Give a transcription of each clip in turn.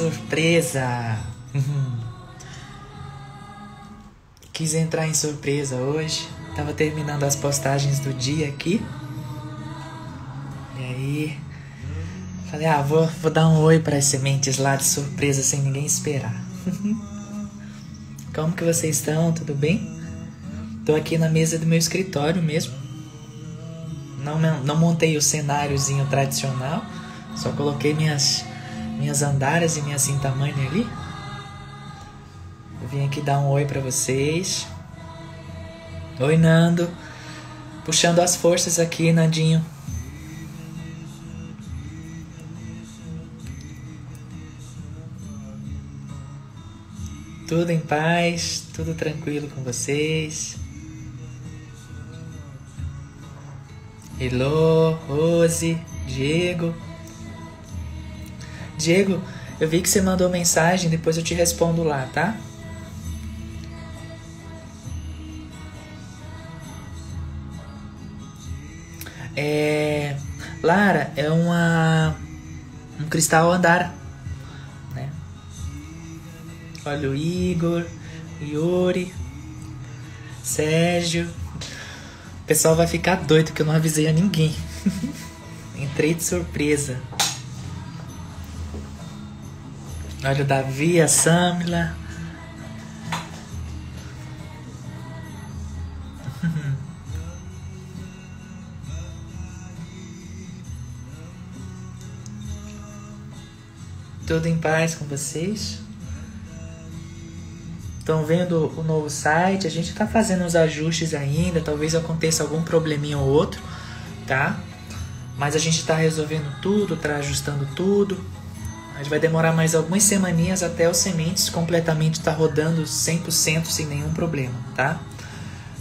Surpresa! Quis entrar em surpresa hoje. Tava terminando as postagens do dia aqui. E aí. Falei, ah, vou, vou dar um oi para as sementes lá de surpresa sem ninguém esperar. Como que vocês estão? Tudo bem? Tô aqui na mesa do meu escritório mesmo. Não, não montei o cenáriozinho tradicional. Só coloquei minhas, minhas andaras e minha cinta-mãe ali. Eu vim aqui dar um oi para vocês. Oi, Nando. Puxando as forças aqui, Nandinho. Tudo em paz, tudo tranquilo com vocês. Hello, Rose, Diego. Diego, eu vi que você mandou mensagem, depois eu te respondo lá, tá? É, Lara é uma um cristal andar, né? Olha o Igor, Yuri, Sérgio. O pessoal vai ficar doido que eu não avisei a ninguém. Entrei de surpresa. Olha o Davi, a Samila. Tudo em paz com vocês? Estão vendo o novo site? A gente está fazendo os ajustes ainda. Talvez aconteça algum probleminha ou outro, tá? Mas a gente está resolvendo tudo, está ajustando tudo. Mas vai demorar mais algumas semaninhas até os sementes completamente estar tá rodando 100% sem nenhum problema, tá?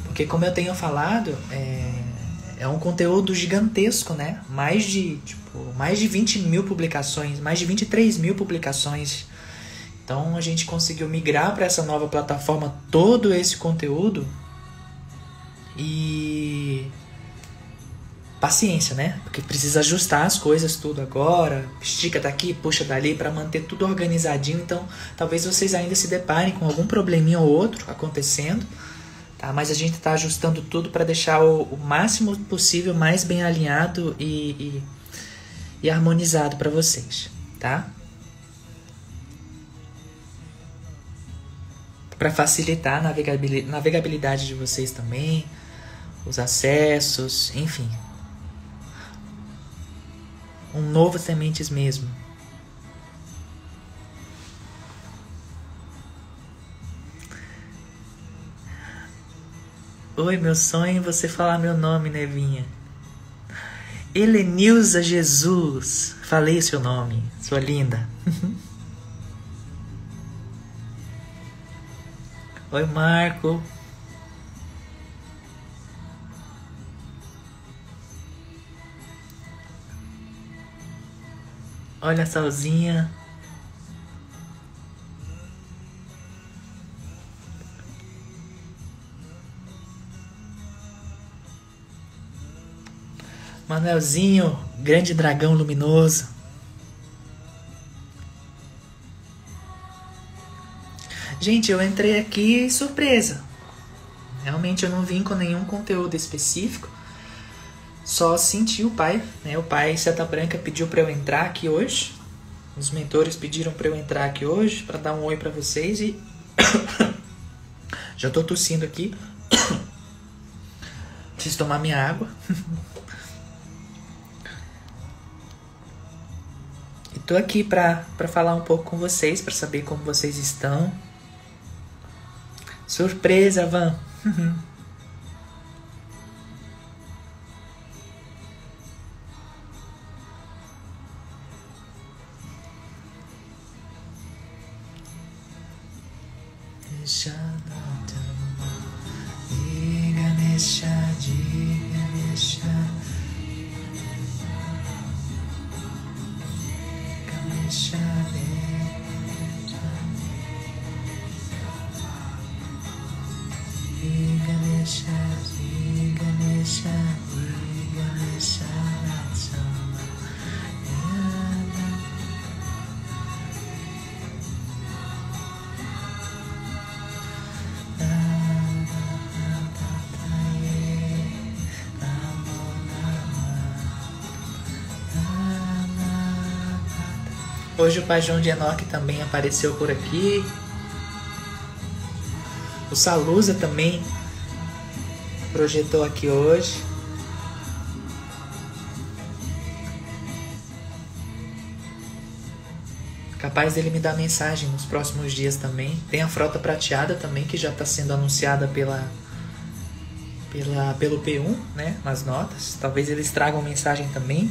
Porque como eu tenho falado, é, é um conteúdo gigantesco, né? Mais de, tipo, mais de 20 mil publicações, mais de 23 mil publicações. Então a gente conseguiu migrar para essa nova plataforma todo esse conteúdo e paciência, né? Porque precisa ajustar as coisas tudo agora, estica daqui, puxa dali para manter tudo organizadinho. Então, talvez vocês ainda se deparem com algum probleminha ou outro acontecendo, tá? Mas a gente está ajustando tudo para deixar o, o, máximo possível mais bem alinhado e, e, e harmonizado para vocês, tá? Para facilitar a navegabilidade de vocês também, os acessos, enfim, um novo sementes mesmo. Oi, meu sonho é você falar meu nome, Nevinha. Helenilza Jesus. Falei seu nome, sua linda. Oi, Marco. Olha a Salzinha. Manuelzinho, grande dragão luminoso. Gente, eu entrei aqui surpresa. Realmente eu não vim com nenhum conteúdo específico só senti o pai, né? O pai Seta Branca pediu para eu entrar aqui hoje. Os mentores pediram para eu entrar aqui hoje para dar um oi para vocês e já tô tossindo aqui. Preciso tomar minha água. e tô aqui para falar um pouco com vocês, para saber como vocês estão. Surpresa, Van. Hoje o Pai João de Enoque também apareceu por aqui. O Salusa também projetou aqui hoje. Capaz dele me dar mensagem nos próximos dias também. Tem a frota prateada também que já está sendo anunciada pela, pela pelo P1, né, nas notas. Talvez eles tragam mensagem também.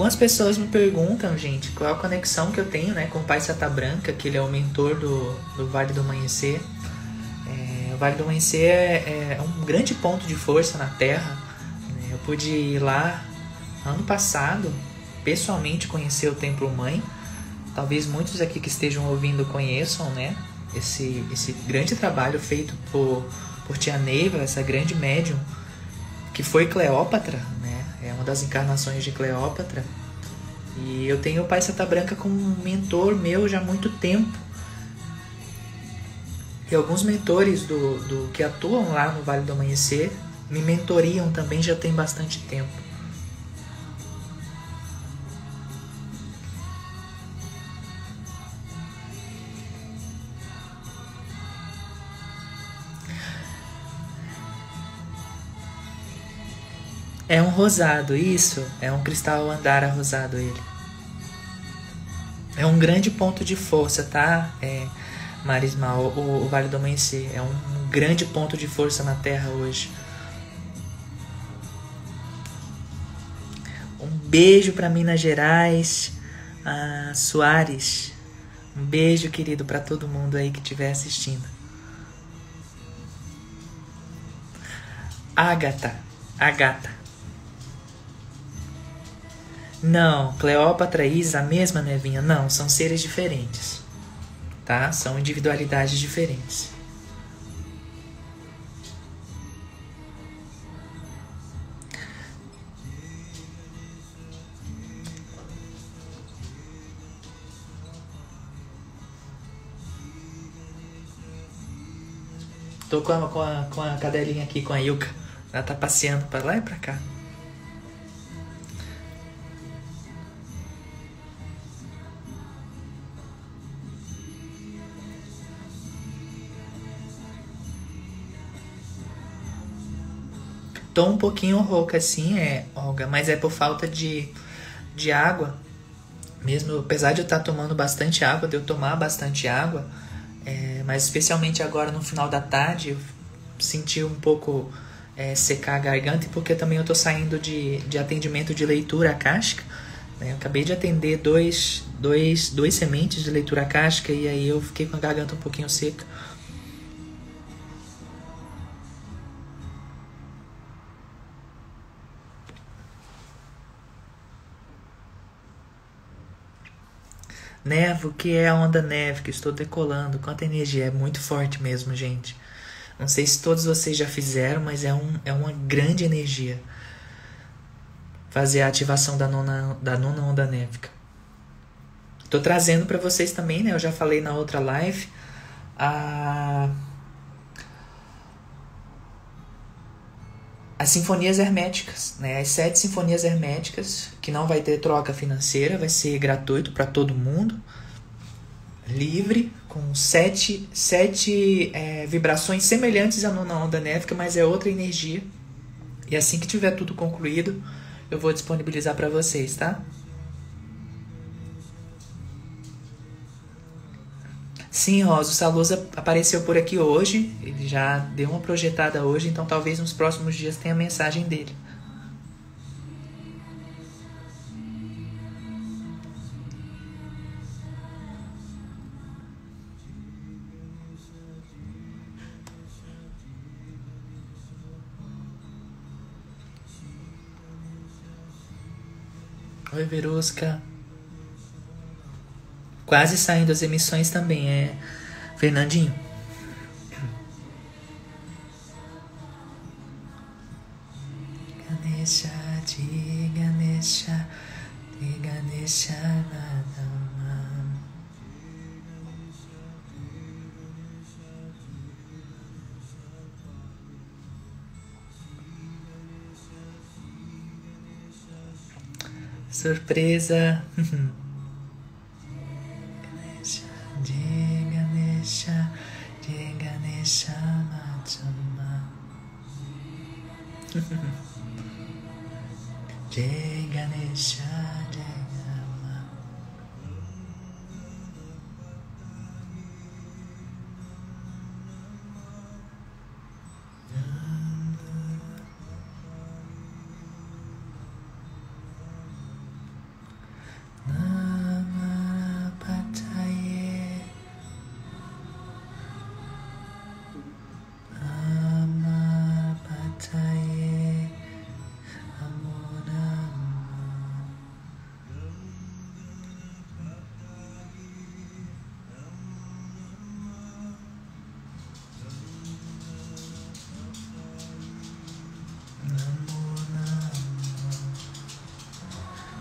Algumas pessoas me perguntam, gente, qual a conexão que eu tenho né, com o Pai Sata Branca, que ele é o mentor do, do Vale do Amanhecer. É, o Vale do Amanhecer é, é, um grande ponto de força na Terra. Né? Eu pude ir lá ano passado, pessoalmente conhecer o Templo Mãe. Talvez muitos aqui que estejam ouvindo conheçam né, esse, esse grande trabalho feito por, por Tia Neiva, essa grande médium, que foi Cleópatra, uma das encarnações de Cleópatra. E eu tenho o Pai Santa Branca como um mentor meu já há muito tempo. E alguns mentores do, do que atuam lá no Vale do Amanhecer me mentoriam também já tem bastante tempo. É um rosado, isso. É um cristal andara rosado ele. É um grande ponto de força, tá? É, Marismal, o, o Vale do Amanhecer. É um, grande ponto de força na Terra hoje. Um beijo para Minas Gerais, a Soares. Um beijo, querido, para todo mundo aí que estiver assistindo. Ágata, Agata. Não, Cleópatra e Isa, a mesma Nevinha. Não, são seres diferentes. Tá? São individualidades diferentes. Tô com a, com a, com a cadelinha aqui, com a Yuka. Ela tá passeando para lá e pra cá. Tô um pouquinho rouca assim, é, Olga, mas é por falta de, de água. Mesmo, apesar de eu estar tá tomando bastante água, de eu tomar bastante água, é, mas especialmente agora no final da tarde, eu senti um pouco é, secar a garganta, porque também eu tô saindo de, de atendimento de leitura acástica. Né? Eu acabei de atender dois, dois, dois sementes de leitura acástica e aí eu fiquei com a garganta um pouquinho seca. Nevo, que é a onda neve, que estou decolando. Quanta energia, é muito forte mesmo, gente. Não sei se todos vocês já fizeram, mas é, um, é uma grande energia fazer a ativação da nona, da nona onda névica. Estou trazendo para vocês também, né? Eu já falei na outra live. A as sinfonias herméticas, né? As sete sinfonias herméticas, que não vai ter troca financeira, vai ser gratuito para todo mundo, livre, com sete, sete é, vibrações semelhantes à nona onda néfica, mas é outra energia. E assim que tiver tudo concluído, eu vou disponibilizar para vocês, tá? Sim, Rosa, o Salusa apareceu por aqui hoje, ele já deu uma projetada hoje, então talvez nos próximos dias tenha a mensagem dele. Oi, Verusca quase saindo as emissões também é Fernandinho. Ganesha, de Ganesha, de Ganesha. Surpresa! J.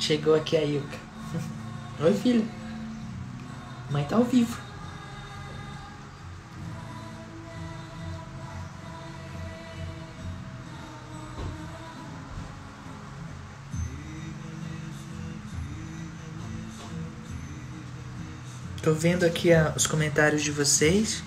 Chegou aqui a Ilka. Oi, filho. Mãe tá ao vivo. Tô vendo aqui a- os comentários de vocês.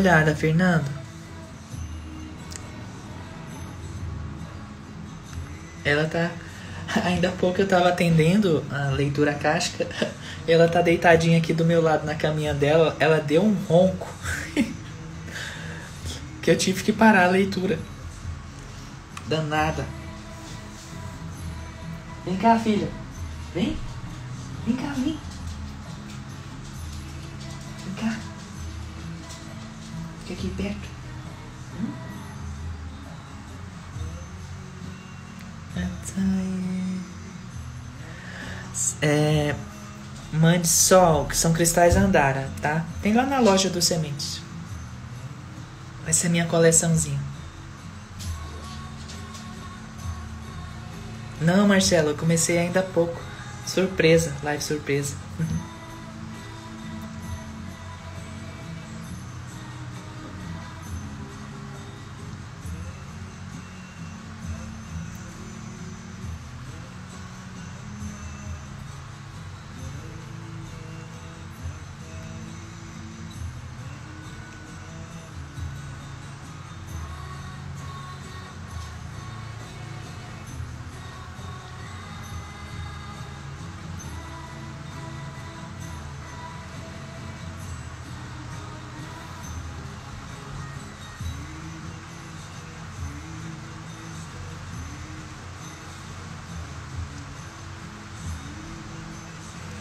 Olhada, Fernando. Ela tá. Ainda há pouco eu tava atendendo a leitura casca. Ela tá deitadinha aqui do meu lado na caminha dela. Ela deu um ronco. que eu tive que parar a leitura. Danada. Vem cá, filha. Vem sol, que são cristais andara, tá? Tem lá na loja dos sementes. Vai ser minha coleçãozinha. Não, Marcelo, eu comecei ainda há pouco. Surpresa, live surpresa.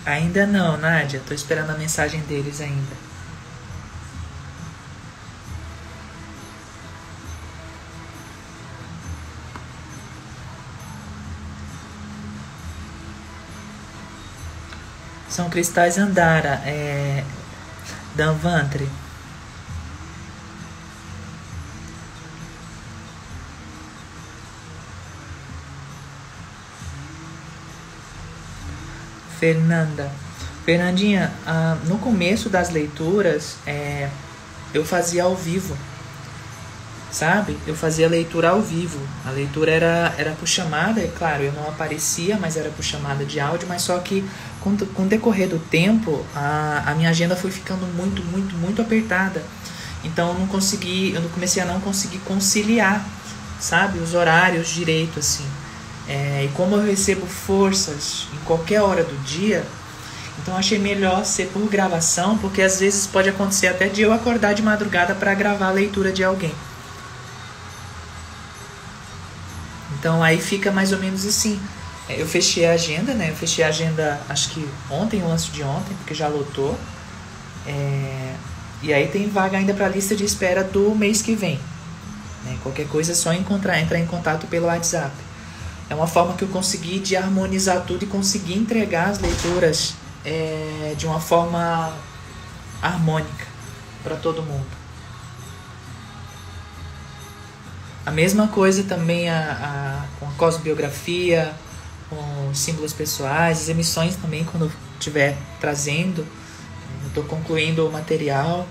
Ainda não, Nádia. Tô esperando a mensagem deles ainda. São cristais Andara, é. Danvantre. Fernanda. Fernandinha, ah, no começo das leituras, é, eu fazia ao vivo. Sabe? Eu fazia leitura ao vivo. A leitura era, era por chamada, é claro, eu não aparecia, mas era por chamada de áudio, mas só que com, com o decorrer do tempo, a, a minha agenda foi ficando muito, muito, muito apertada. Então eu não consegui, eu comecei a não conseguir conciliar, sabe, os horários direito, assim. É, e como eu recebo forças em qualquer hora do dia, então achei melhor ser por gravação, porque às vezes pode acontecer até de eu acordar de madrugada para gravar a leitura de alguém. Então aí fica mais ou menos assim. É, Eu fechei a agenda, né? Eu fechei a agenda acho que ontem ou antes de ontem, porque já lotou. É, E aí tem vaga ainda para a lista de espera do mês que vem. né? Qualquer coisa é só encontrar, entrar em contato pelo WhatsApp. É uma forma que eu consegui de harmonizar tudo e conseguir entregar as leituras é, de uma forma harmônica para todo mundo. A mesma coisa também a, a, com a cosbiografia, com símbolos pessoais, as emissões também quando estiver trazendo. Estou concluindo o material.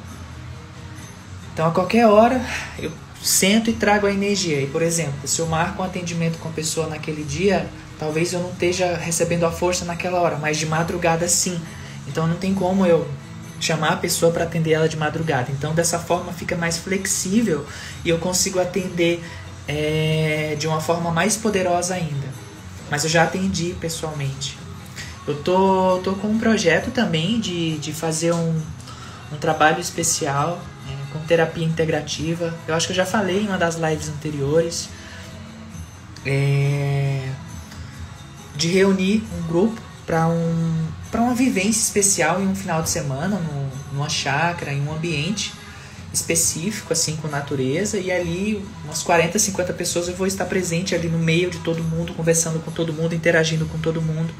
Então a qualquer hora eu sento e trago a energia. E por exemplo, se eu marco um atendimento com a pessoa naquele dia, talvez eu não esteja recebendo a força naquela hora, mas de madrugada sim. Então não tem como eu chamar a pessoa para atender ela de madrugada. Então dessa forma fica mais flexível e eu consigo atender é, de uma forma mais poderosa ainda. Mas eu já atendi pessoalmente. Eu tô, tô com um projeto também de, de fazer um, um trabalho especial é, com terapia integrativa. Eu acho que eu já falei em uma das lives anteriores. É, de reunir um grupo para um, uma vivência especial em um final de semana, no, numa chácara, em um ambiente específico, assim, com natureza, e ali umas 40, 50 pessoas eu vou estar presente ali no meio de todo mundo, conversando com todo mundo, interagindo com todo mundo.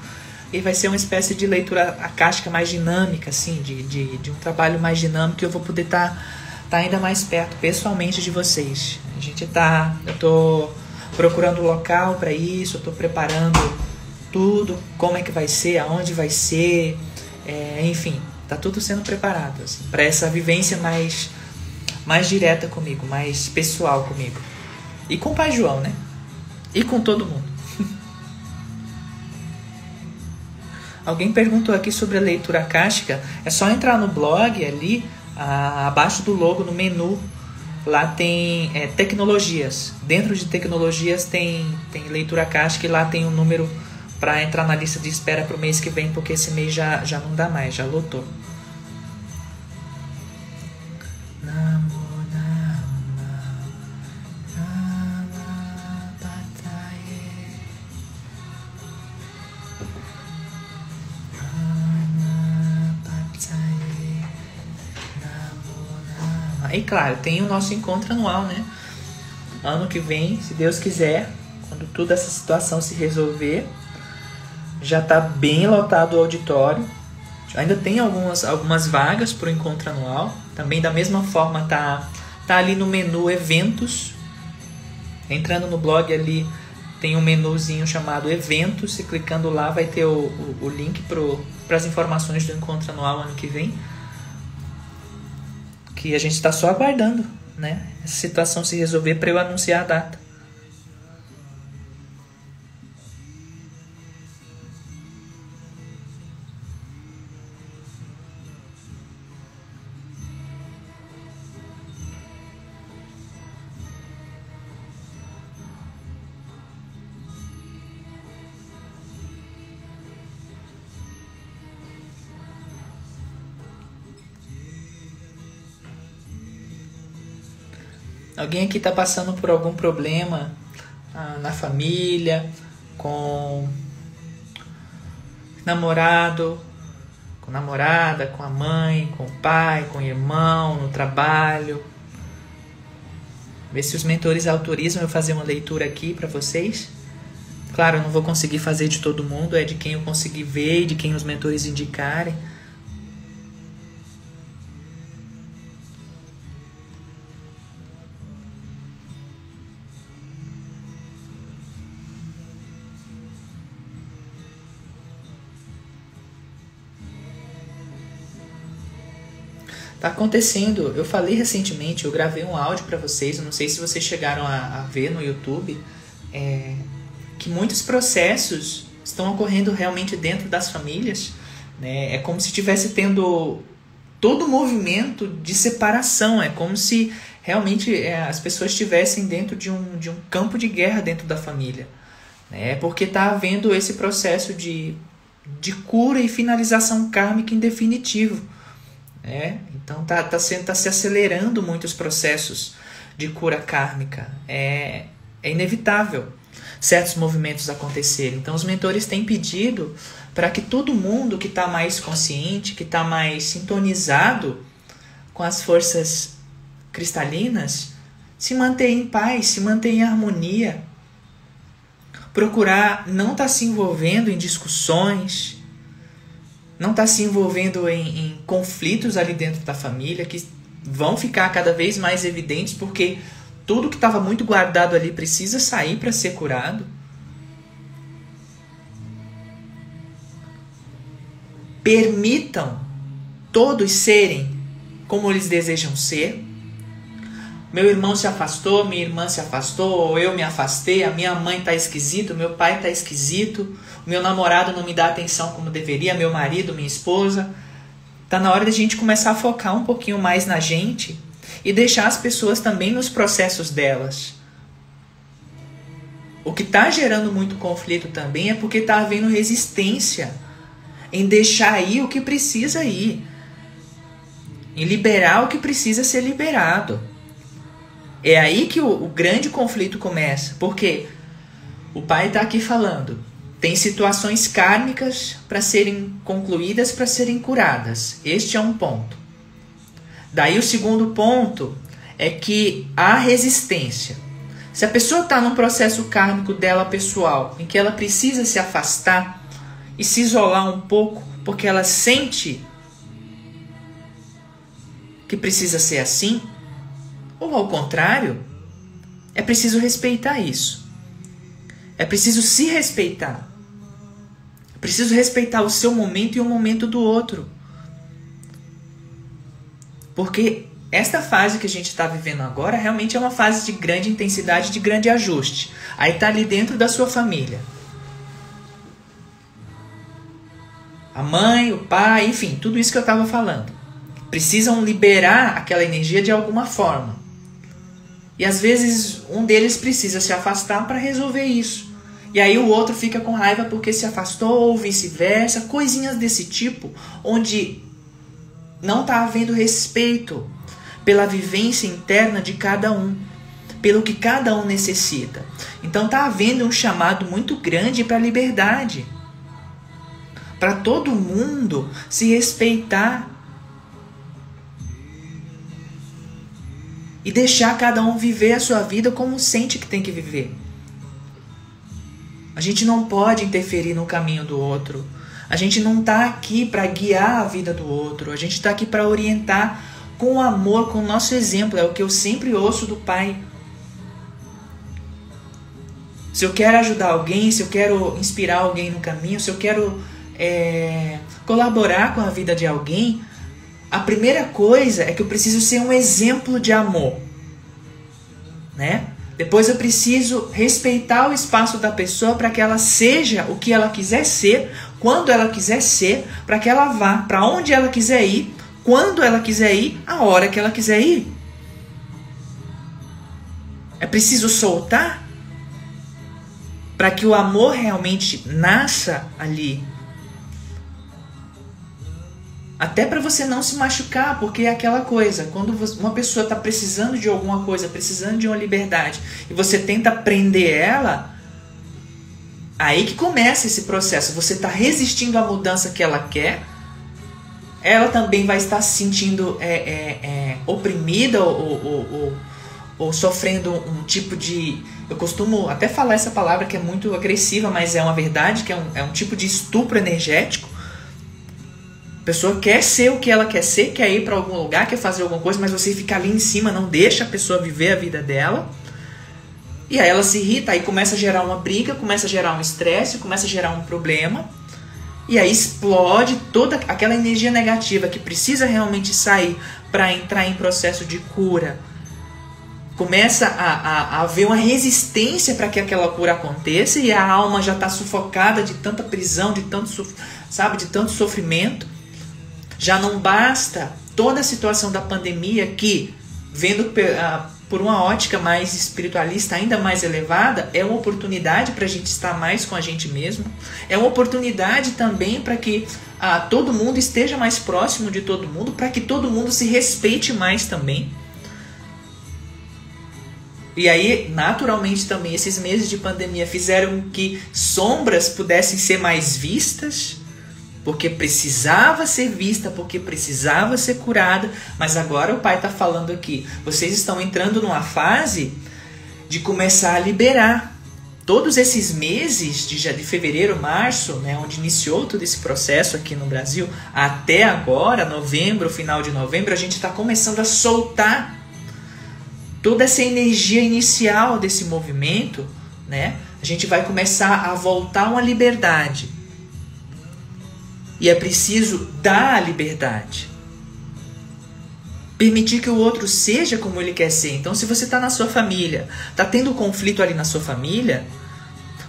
E vai ser uma espécie de leitura acástica mais dinâmica, assim, de, de, de um trabalho mais dinâmico, e eu vou poder estar tá, ainda mais perto, pessoalmente, de vocês. A gente tá. Eu tô procurando local para isso, eu tô preparando tudo, como é que vai ser, aonde vai ser, é, enfim, tá tudo sendo preparado assim, para essa vivência mais mais direta comigo, mais pessoal comigo. E com o Pai João, né? E com todo mundo. Alguém perguntou aqui sobre a leitura akáshica. É só entrar no blog ali, abaixo do logo, no menu. Lá tem é, tecnologias. Dentro de tecnologias tem, tem leitura akáshica e lá tem um número para entrar na lista de espera para o mês que vem, porque esse mês já, já não dá mais, já lotou. E claro, tem o nosso encontro anual, né? Ano que vem, se Deus quiser, quando toda essa situação se resolver, já está bem lotado o auditório. Ainda tem algumas, algumas vagas para o encontro anual. Também da mesma forma tá, tá ali no menu eventos. Entrando no blog ali tem um menuzinho chamado eventos. Se clicando lá vai ter o, o, o link para as informações do encontro anual ano que vem. Que a gente está só aguardando, né? Essa situação se resolver para eu anunciar a data. Alguém aqui está passando por algum problema ah, na família, com namorado, com namorada, com a mãe, com o pai, com o irmão, no trabalho. Ver se os mentores autorizam eu fazer uma leitura aqui para vocês. Claro, eu não vou conseguir fazer de todo mundo, é de quem eu conseguir ver e de quem os mentores indicarem. Tá acontecendo. Eu falei recentemente, eu gravei um áudio para vocês, eu não sei se vocês chegaram a, a ver no YouTube, é, que muitos processos estão ocorrendo realmente dentro das famílias. Né? É como se estivesse tendo todo o movimento de separação. É como se realmente é, as pessoas estivessem dentro de um, de um campo de guerra dentro da família. Né? Porque está havendo esse processo de, de cura e finalização kármica em definitivo. Né? Então tá, tá, sendo, tá se acelerando muitos processos de cura kármica. É, é inevitável certos movimentos acontecerem. Então os mentores têm pedido para que todo mundo que está mais consciente, que está mais sintonizado com as forças cristalinas, se mantenha em paz, se mantenha em harmonia. Procurar não estar tá se envolvendo em discussões, não está se envolvendo em, em conflitos ali dentro da família que vão ficar cada vez mais evidentes porque tudo que estava muito guardado ali precisa sair para ser curado. Permitam todos serem como eles desejam ser meu irmão se afastou, minha irmã se afastou, ou eu me afastei, a minha mãe tá esquisito, meu pai tá esquisito, o meu namorado não me dá atenção como deveria, meu marido, minha esposa. Tá na hora de a gente começar a focar um pouquinho mais na gente e deixar as pessoas também nos processos delas. O que está gerando muito conflito também é porque está havendo resistência em deixar ir o que precisa ir, em liberar o que precisa ser liberado. É aí que o, o grande conflito começa, porque o pai está aqui falando, tem situações kármicas para serem concluídas, para serem curadas. Este é um ponto. Daí o segundo ponto é que há resistência. Se a pessoa está num processo kármico dela pessoal, em que ela precisa se afastar e se isolar um pouco, porque ela sente que precisa ser assim, ou ao contrário, é preciso respeitar isso. É preciso se respeitar. É preciso respeitar o seu momento e o momento do outro. Porque esta fase que a gente está vivendo agora realmente é uma fase de grande intensidade, de grande ajuste. Aí está ali dentro da sua família. A mãe, o pai, enfim, tudo isso que eu estava falando. Precisam liberar aquela energia de alguma forma. E às vezes um deles precisa se afastar para resolver isso. E aí o outro fica com raiva porque se afastou ou vice-versa, coisinhas desse tipo, onde não está havendo respeito pela vivência interna de cada um, pelo que cada um necessita. Então está havendo um chamado muito grande para a liberdade, para todo mundo se respeitar e deixar cada um viver a sua vida como sente que tem que viver. A gente não pode interferir no caminho do outro. A gente não está aqui para guiar a vida do outro. A gente está aqui para orientar com amor, com o nosso exemplo. É o que eu sempre ouço do Pai. Se eu quero ajudar alguém, se eu quero inspirar alguém no caminho, se eu quero é, colaborar com a vida de alguém, a primeira coisa é que eu preciso ser um exemplo de amor, né? Depois eu preciso respeitar o espaço da pessoa para que ela seja o que ela quiser ser, quando ela quiser ser, para que ela vá para onde ela quiser ir, quando ela quiser ir, a hora que ela quiser ir. É preciso soltar para que o amor realmente nasça ali até para você não se machucar, porque é aquela coisa, quando uma pessoa está precisando de alguma coisa, precisando de uma liberdade, e você tenta prender ela, aí que começa esse processo. Você está resistindo à mudança que ela quer, ela também vai estar se sentindo é, é, é, oprimida ou, ou, ou, ou sofrendo um tipo de. Eu costumo até falar essa palavra que é muito agressiva, mas é uma verdade, que é um, é um tipo de estupro energético pessoa quer ser o que ela quer ser, quer ir para algum lugar, quer fazer alguma coisa, mas você fica ali em cima, não deixa a pessoa viver a vida dela. E aí ela se irrita, aí começa a gerar uma briga, começa a gerar um estresse, começa a gerar um problema. E aí explode toda aquela energia negativa que precisa realmente sair para entrar em processo de cura. Começa a, a, a haver uma resistência para que aquela cura aconteça e a alma já está sufocada de tanta prisão, de tanto, sabe, de tanto sofrimento. Já não basta toda a situação da pandemia que, vendo por uma ótica mais espiritualista, ainda mais elevada, é uma oportunidade para a gente estar mais com a gente mesmo. É uma oportunidade também para que ah, todo mundo esteja mais próximo de todo mundo, para que todo mundo se respeite mais também. E aí, naturalmente, também esses meses de pandemia fizeram que sombras pudessem ser mais vistas porque precisava ser vista, porque precisava ser curada, mas agora o pai está falando aqui: vocês estão entrando numa fase de começar a liberar. Todos esses meses de, de fevereiro, março, né, onde iniciou todo esse processo aqui no Brasil, até agora, novembro, final de novembro, a gente está começando a soltar toda essa energia inicial desse movimento, né? A gente vai começar a voltar uma liberdade E é preciso dar a liberdade. Permitir que o outro seja como ele quer ser. Então, se você está na sua família, está tendo conflito ali na sua família,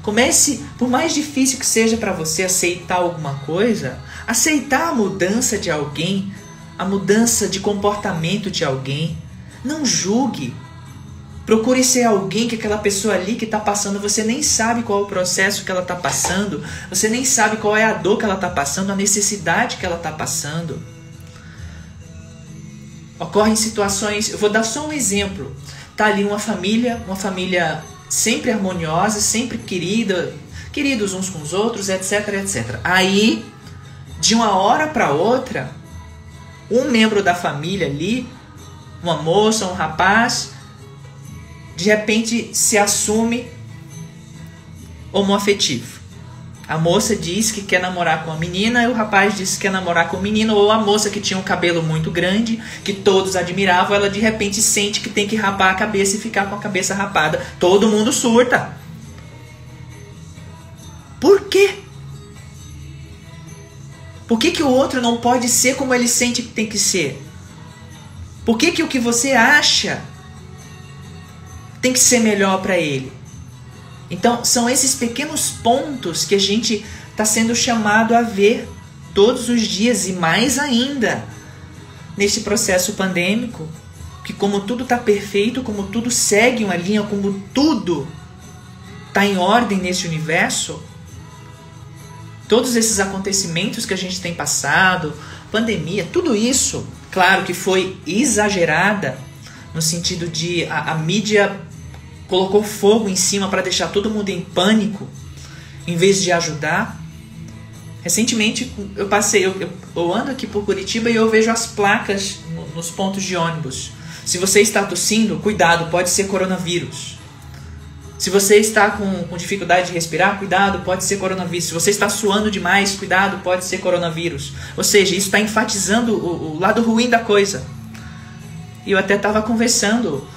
comece, por mais difícil que seja para você aceitar alguma coisa, aceitar a mudança de alguém, a mudança de comportamento de alguém. Não julgue. Procure ser alguém que aquela pessoa ali que está passando, você nem sabe qual é o processo que ela está passando, você nem sabe qual é a dor que ela está passando, a necessidade que ela está passando. Ocorrem situações, eu vou dar só um exemplo. Tá ali uma família, uma família sempre harmoniosa, sempre querida, queridos uns com os outros, etc, etc. Aí, de uma hora para outra, um membro da família ali, uma moça, um rapaz, de repente se assume homoafetivo. A moça diz que quer namorar com a menina e o rapaz diz que quer namorar com o menino, ou a moça que tinha um cabelo muito grande, que todos admiravam, ela de repente sente que tem que rapar a cabeça e ficar com a cabeça rapada. Todo mundo surta. Por quê? Por que, que o outro não pode ser como ele sente que tem que ser? Por que, que o que você acha tem que ser melhor para ele? Então, são esses pequenos pontos que a gente está sendo chamado a ver todos os dias e mais ainda nesse processo pandêmico, que como tudo está perfeito, como tudo segue uma linha, como tudo está em ordem nesse universo, todos esses acontecimentos que a gente tem passado, pandemia, tudo isso, claro que foi exagerada no sentido de a, a mídia colocou fogo em cima para deixar todo mundo em pânico, em vez de ajudar. Recentemente eu passei, eu, eu, eu ando aqui por Curitiba e eu vejo as placas no, nos pontos de ônibus. Se você está tossindo, cuidado, pode ser coronavírus. Se você está com, com dificuldade de respirar, cuidado, pode ser coronavírus. Se você está suando demais, cuidado, pode ser coronavírus. Ou seja, isso está enfatizando o, o lado ruim da coisa. E eu até estava conversando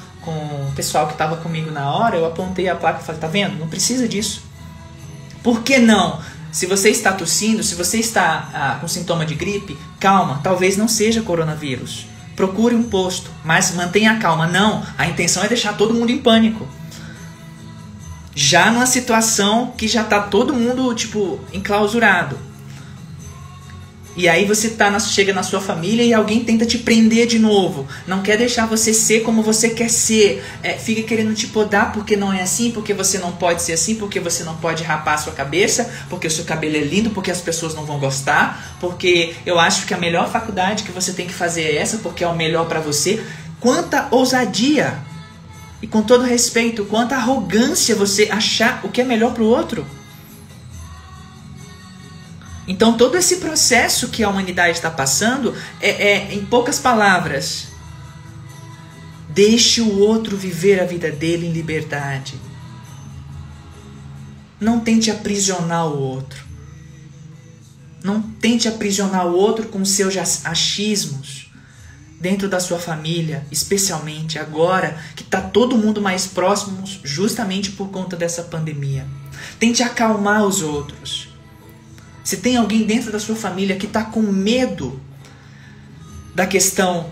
pessoal que estava comigo na hora, eu apontei a placa e falei, tá vendo? Não precisa disso. Por que não? Se você está tossindo, se você está ah, com sintoma de gripe, calma, talvez não seja coronavírus. Procure um posto, mas mantenha calma. Não, a intenção é deixar todo mundo em pânico já numa situação que já tá todo mundo, tipo, enclausurado. E aí você tá na, chega na sua família e alguém tenta te prender de novo. Não quer deixar você ser como você quer ser. É, fica querendo te podar porque não é assim, porque você não pode ser assim, porque você não pode rapar a sua cabeça, porque o seu cabelo é lindo, porque as pessoas não vão gostar, porque eu acho que a melhor faculdade que você tem que fazer é essa, porque é o melhor para você. Quanta ousadia! E com todo respeito, quanta arrogância você achar o que é melhor para o outro. Então, todo esse processo que a humanidade está passando é, é, em poucas palavras, deixe o outro viver a vida dele em liberdade. Não tente aprisionar o outro. Não tente aprisionar o outro com seus achismos dentro da sua família, especialmente agora que está todo mundo mais próximo, justamente por conta dessa pandemia. Tente acalmar os outros. Se tem alguém dentro da sua família que está com medo da questão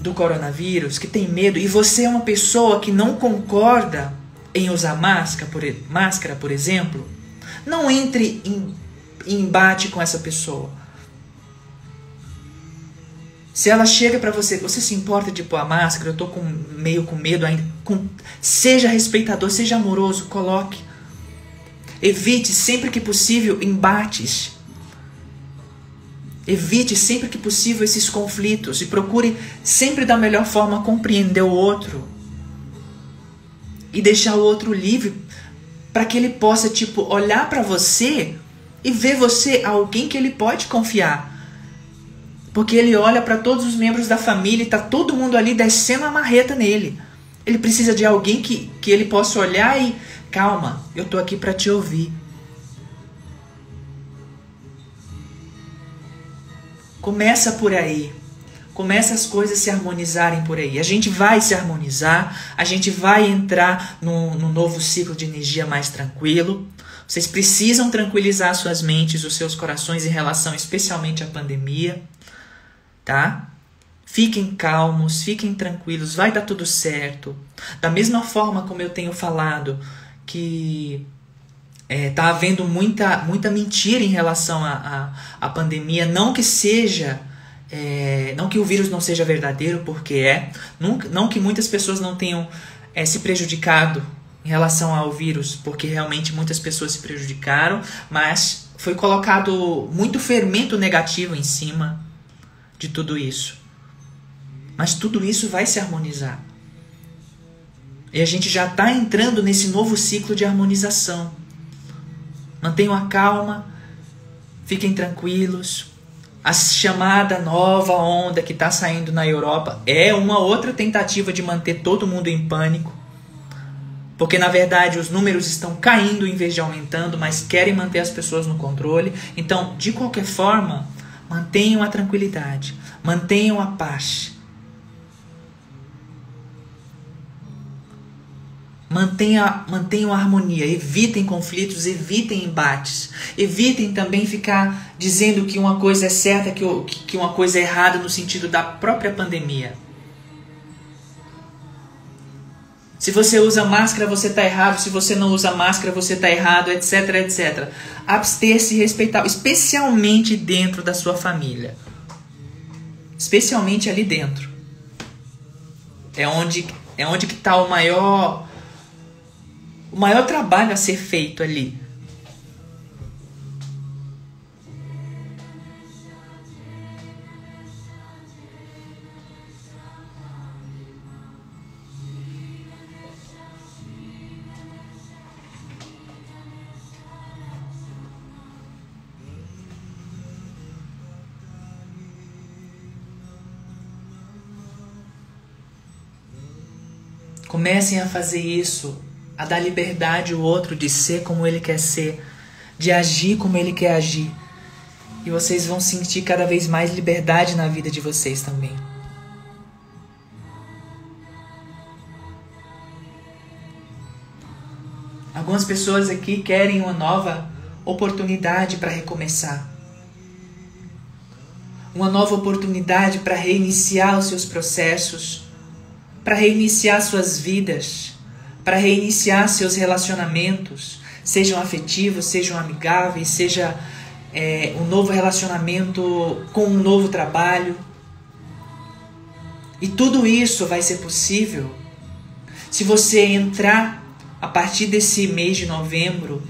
do coronavírus, que tem medo, e você é uma pessoa que não concorda em usar máscara, por, máscara, por exemplo, não entre em, em embate com essa pessoa se ela chega para você, você se importa de pôr a máscara, eu tô com meio com medo ainda, com, seja respeitador, seja amoroso, coloque. Evite sempre que possível embates. Evite sempre que possível esses conflitos e procure sempre da melhor forma compreender o outro e deixar o outro livre para que ele possa tipo olhar para você e ver você alguém que ele pode confiar porque ele olha para todos os membros da família e tá todo mundo ali descendo a marreta nele. Ele precisa de alguém que, que ele possa olhar e calma, eu tô aqui para te ouvir. Começa por aí. Começa as coisas se harmonizarem por aí. A gente vai se harmonizar, a gente vai entrar num, num novo ciclo de energia mais tranquilo. Vocês precisam tranquilizar suas mentes, os seus corações em relação especialmente à pandemia, tá? Fiquem calmos, fiquem tranquilos, vai dar tudo certo. Da mesma forma como eu tenho falado que é, tá havendo muita, muita mentira em relação à, à, à pandemia, não que seja. É, não que o vírus não seja verdadeiro, porque é. Não, não que muitas pessoas não tenham é, se prejudicado em relação ao vírus, porque realmente muitas pessoas se prejudicaram, mas foi colocado muito fermento negativo em cima de tudo isso. Mas tudo isso vai se harmonizar. E a gente já está entrando nesse novo ciclo de harmonização. Mantenham a calma, fiquem tranquilos. A chamada nova onda que está saindo na Europa é uma outra tentativa de manter todo mundo em pânico. Porque na verdade os números estão caindo em vez de aumentando, mas querem manter as pessoas no controle. Então, de qualquer forma, mantenham a tranquilidade, mantenham a paz. Mantenha, mantenham harmonia, evitem conflitos, evitem embates. Evitem também ficar dizendo que uma coisa é certa, que, que uma coisa é errada no sentido da própria pandemia. Se você usa máscara, você está errado. Se você não usa máscara, você está errado, etc, etc. Abster-se e respeitar, especialmente dentro da sua família. Especialmente ali dentro. É onde é onde que está o maior o maior trabalho a ser feito ali. Comecem a fazer isso a dar liberdade ao outro de ser como ele quer ser, de agir como ele quer agir. E vocês vão sentir cada vez mais liberdade na vida de vocês também. Algumas pessoas aqui querem uma nova oportunidade para recomeçar. Uma nova oportunidade para reiniciar os seus processos, para reiniciar suas vidas para reiniciar seus relacionamentos, sejam afetivos, sejam amigáveis, seja é, um novo relacionamento com um novo trabalho. E tudo isso vai ser possível se você entrar a partir desse mês de novembro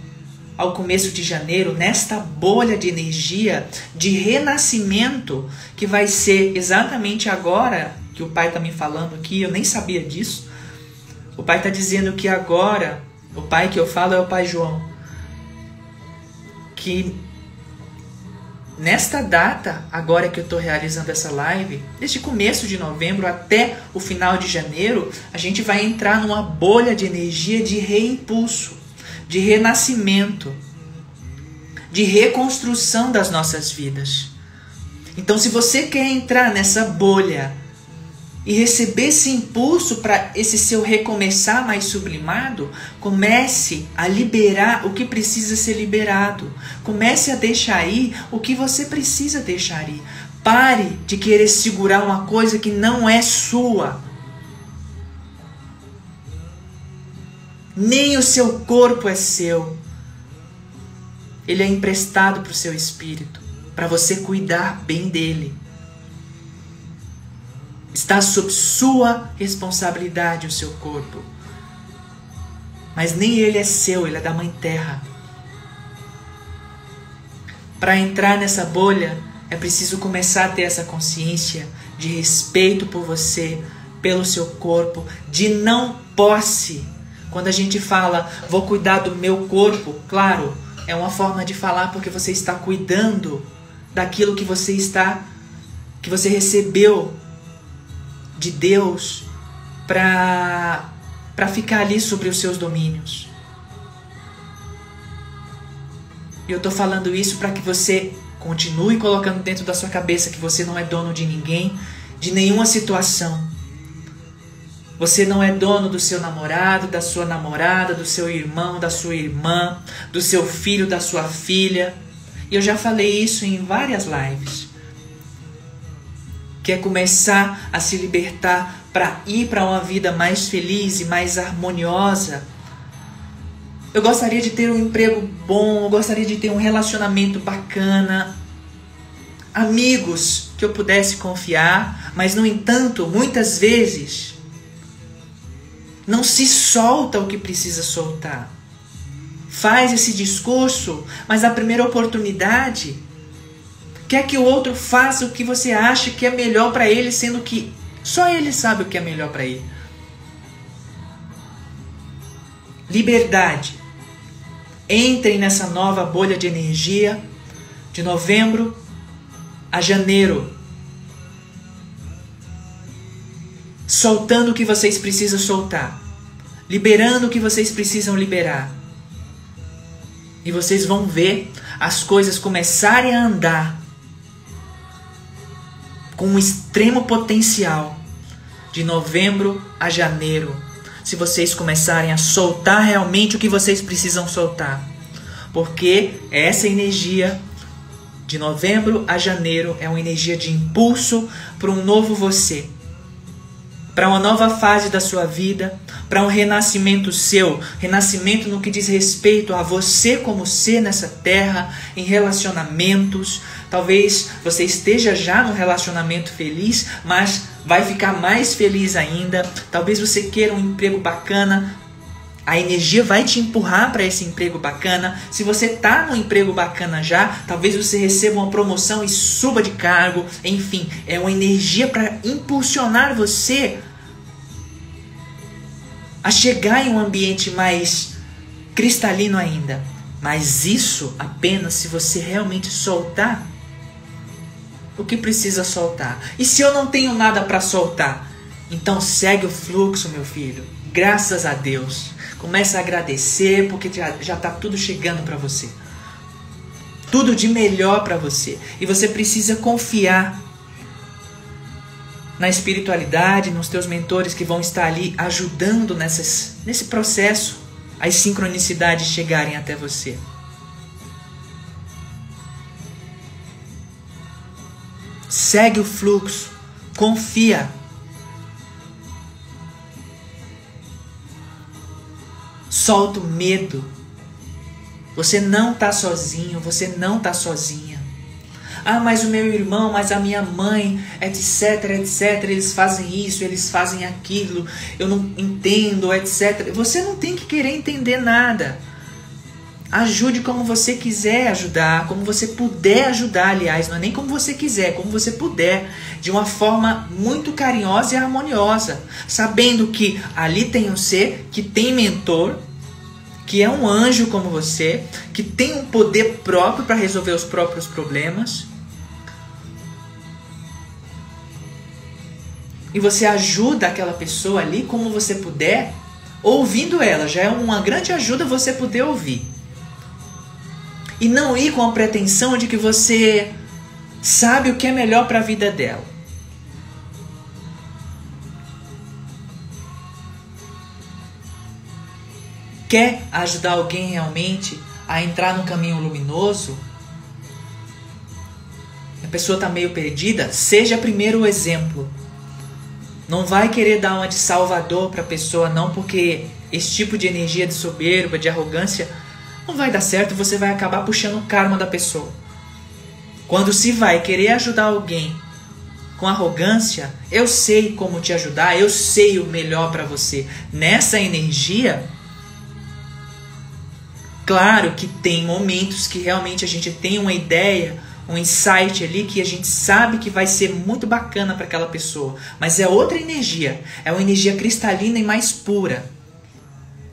ao começo de janeiro nesta bolha de energia de renascimento que vai ser exatamente agora que o pai está me falando aqui, eu nem sabia disso o pai está dizendo que agora, o pai que eu falo é o pai João, que nesta data, agora que eu estou realizando essa live, desde começo de novembro até o final de janeiro, a gente vai entrar numa bolha de energia de reimpulso, de renascimento, de reconstrução das nossas vidas. Então, se você quer entrar nessa bolha e receber esse impulso para esse seu recomeçar mais sublimado, comece a liberar o que precisa ser liberado. Comece a deixar ir o que você precisa deixar ir. Pare de querer segurar uma coisa que não é sua. Nem o seu corpo é seu. Ele é emprestado para o seu espírito, para você cuidar bem dele. Está sob sua responsabilidade o seu corpo. Mas nem ele é seu, ele é da Mãe Terra. Para entrar nessa bolha, é preciso começar a ter essa consciência de respeito por você, pelo seu corpo, de não posse. Quando a gente fala, vou cuidar do meu corpo, claro, é uma forma de falar porque você está cuidando daquilo que você está que você recebeu de Deus para ficar ali sobre os seus domínios. E eu estou falando isso para que você continue colocando dentro da sua cabeça que você não é dono de ninguém, de nenhuma situação. Você não é dono do seu namorado, da sua namorada, do seu irmão, da sua irmã, do seu filho, da sua filha. E eu já falei isso em várias lives. Quer começar a se libertar para ir para uma vida mais feliz e mais harmoniosa. Eu gostaria de ter um emprego bom, eu gostaria de ter um relacionamento bacana, amigos que eu pudesse confiar, mas no entanto, muitas vezes não se solta o que precisa soltar. Faz esse discurso, mas a primeira oportunidade quer que o outro faça o que você acha que é melhor para ele, sendo que só ele sabe o que é melhor para ele. Liberdade. Entrem nessa nova bolha de energia de novembro a janeiro soltando o que vocês precisam soltar, liberando o que vocês precisam liberar. E vocês vão ver as coisas começarem a andar com um extremo potencial de novembro a janeiro. Se vocês começarem a soltar realmente o que vocês precisam soltar. Porque essa energia de novembro a janeiro é uma energia de impulso para um novo você para uma nova fase da sua vida, para um renascimento seu, renascimento no que diz respeito a você como ser nessa terra, em relacionamentos. Talvez você esteja já no relacionamento feliz, mas vai ficar mais feliz ainda. Talvez você queira um emprego bacana, a energia vai te empurrar para esse emprego bacana. Se você está no emprego bacana já, talvez você receba uma promoção e suba de cargo. Enfim, é uma energia para impulsionar você a chegar em um ambiente mais cristalino ainda. Mas isso apenas se você realmente soltar o que precisa soltar. E se eu não tenho nada para soltar, então segue o fluxo, meu filho. Graças a Deus. Começa a agradecer porque já está tudo chegando para você. Tudo de melhor para você. E você precisa confiar na espiritualidade, nos teus mentores que vão estar ali ajudando nessas, nesse processo, as sincronicidades chegarem até você. Segue o fluxo, confia. Solta o medo. Você não está sozinho, você não está sozinha. Ah, mas o meu irmão, mas a minha mãe, etc, etc, eles fazem isso, eles fazem aquilo, eu não entendo, etc. Você não tem que querer entender nada. Ajude como você quiser ajudar, como você puder ajudar, aliás, não é nem como você quiser, como você puder, de uma forma muito carinhosa e harmoniosa, sabendo que ali tem um ser que tem mentor, que é um anjo como você, que tem um poder próprio para resolver os próprios problemas e você ajuda aquela pessoa ali como você puder, ouvindo ela, já é uma grande ajuda você poder ouvir. E não ir com a pretensão de que você sabe o que é melhor para a vida dela. Quer ajudar alguém realmente a entrar no caminho luminoso? A pessoa está meio perdida? Seja primeiro o exemplo. Não vai querer dar uma de salvador para a pessoa, não, porque esse tipo de energia de soberba, de arrogância, não vai dar certo, você vai acabar puxando o karma da pessoa. Quando se vai querer ajudar alguém com arrogância, eu sei como te ajudar, eu sei o melhor para você. Nessa energia, claro que tem momentos que realmente a gente tem uma ideia um insight ali que a gente sabe que vai ser muito bacana para aquela pessoa, mas é outra energia, é uma energia cristalina e mais pura.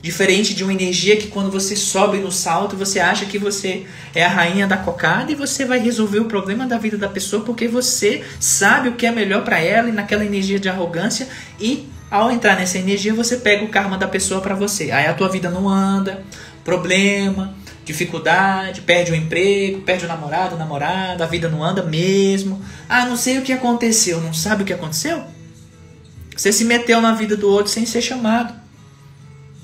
Diferente de uma energia que quando você sobe no salto, você acha que você é a rainha da cocada e você vai resolver o problema da vida da pessoa porque você sabe o que é melhor para ela e naquela energia de arrogância e ao entrar nessa energia você pega o karma da pessoa para você. Aí a tua vida não anda, problema, dificuldade, perde o emprego, perde o namorado, namorada, a vida não anda mesmo. Ah, não sei o que aconteceu, não sabe o que aconteceu? Você se meteu na vida do outro sem ser chamado.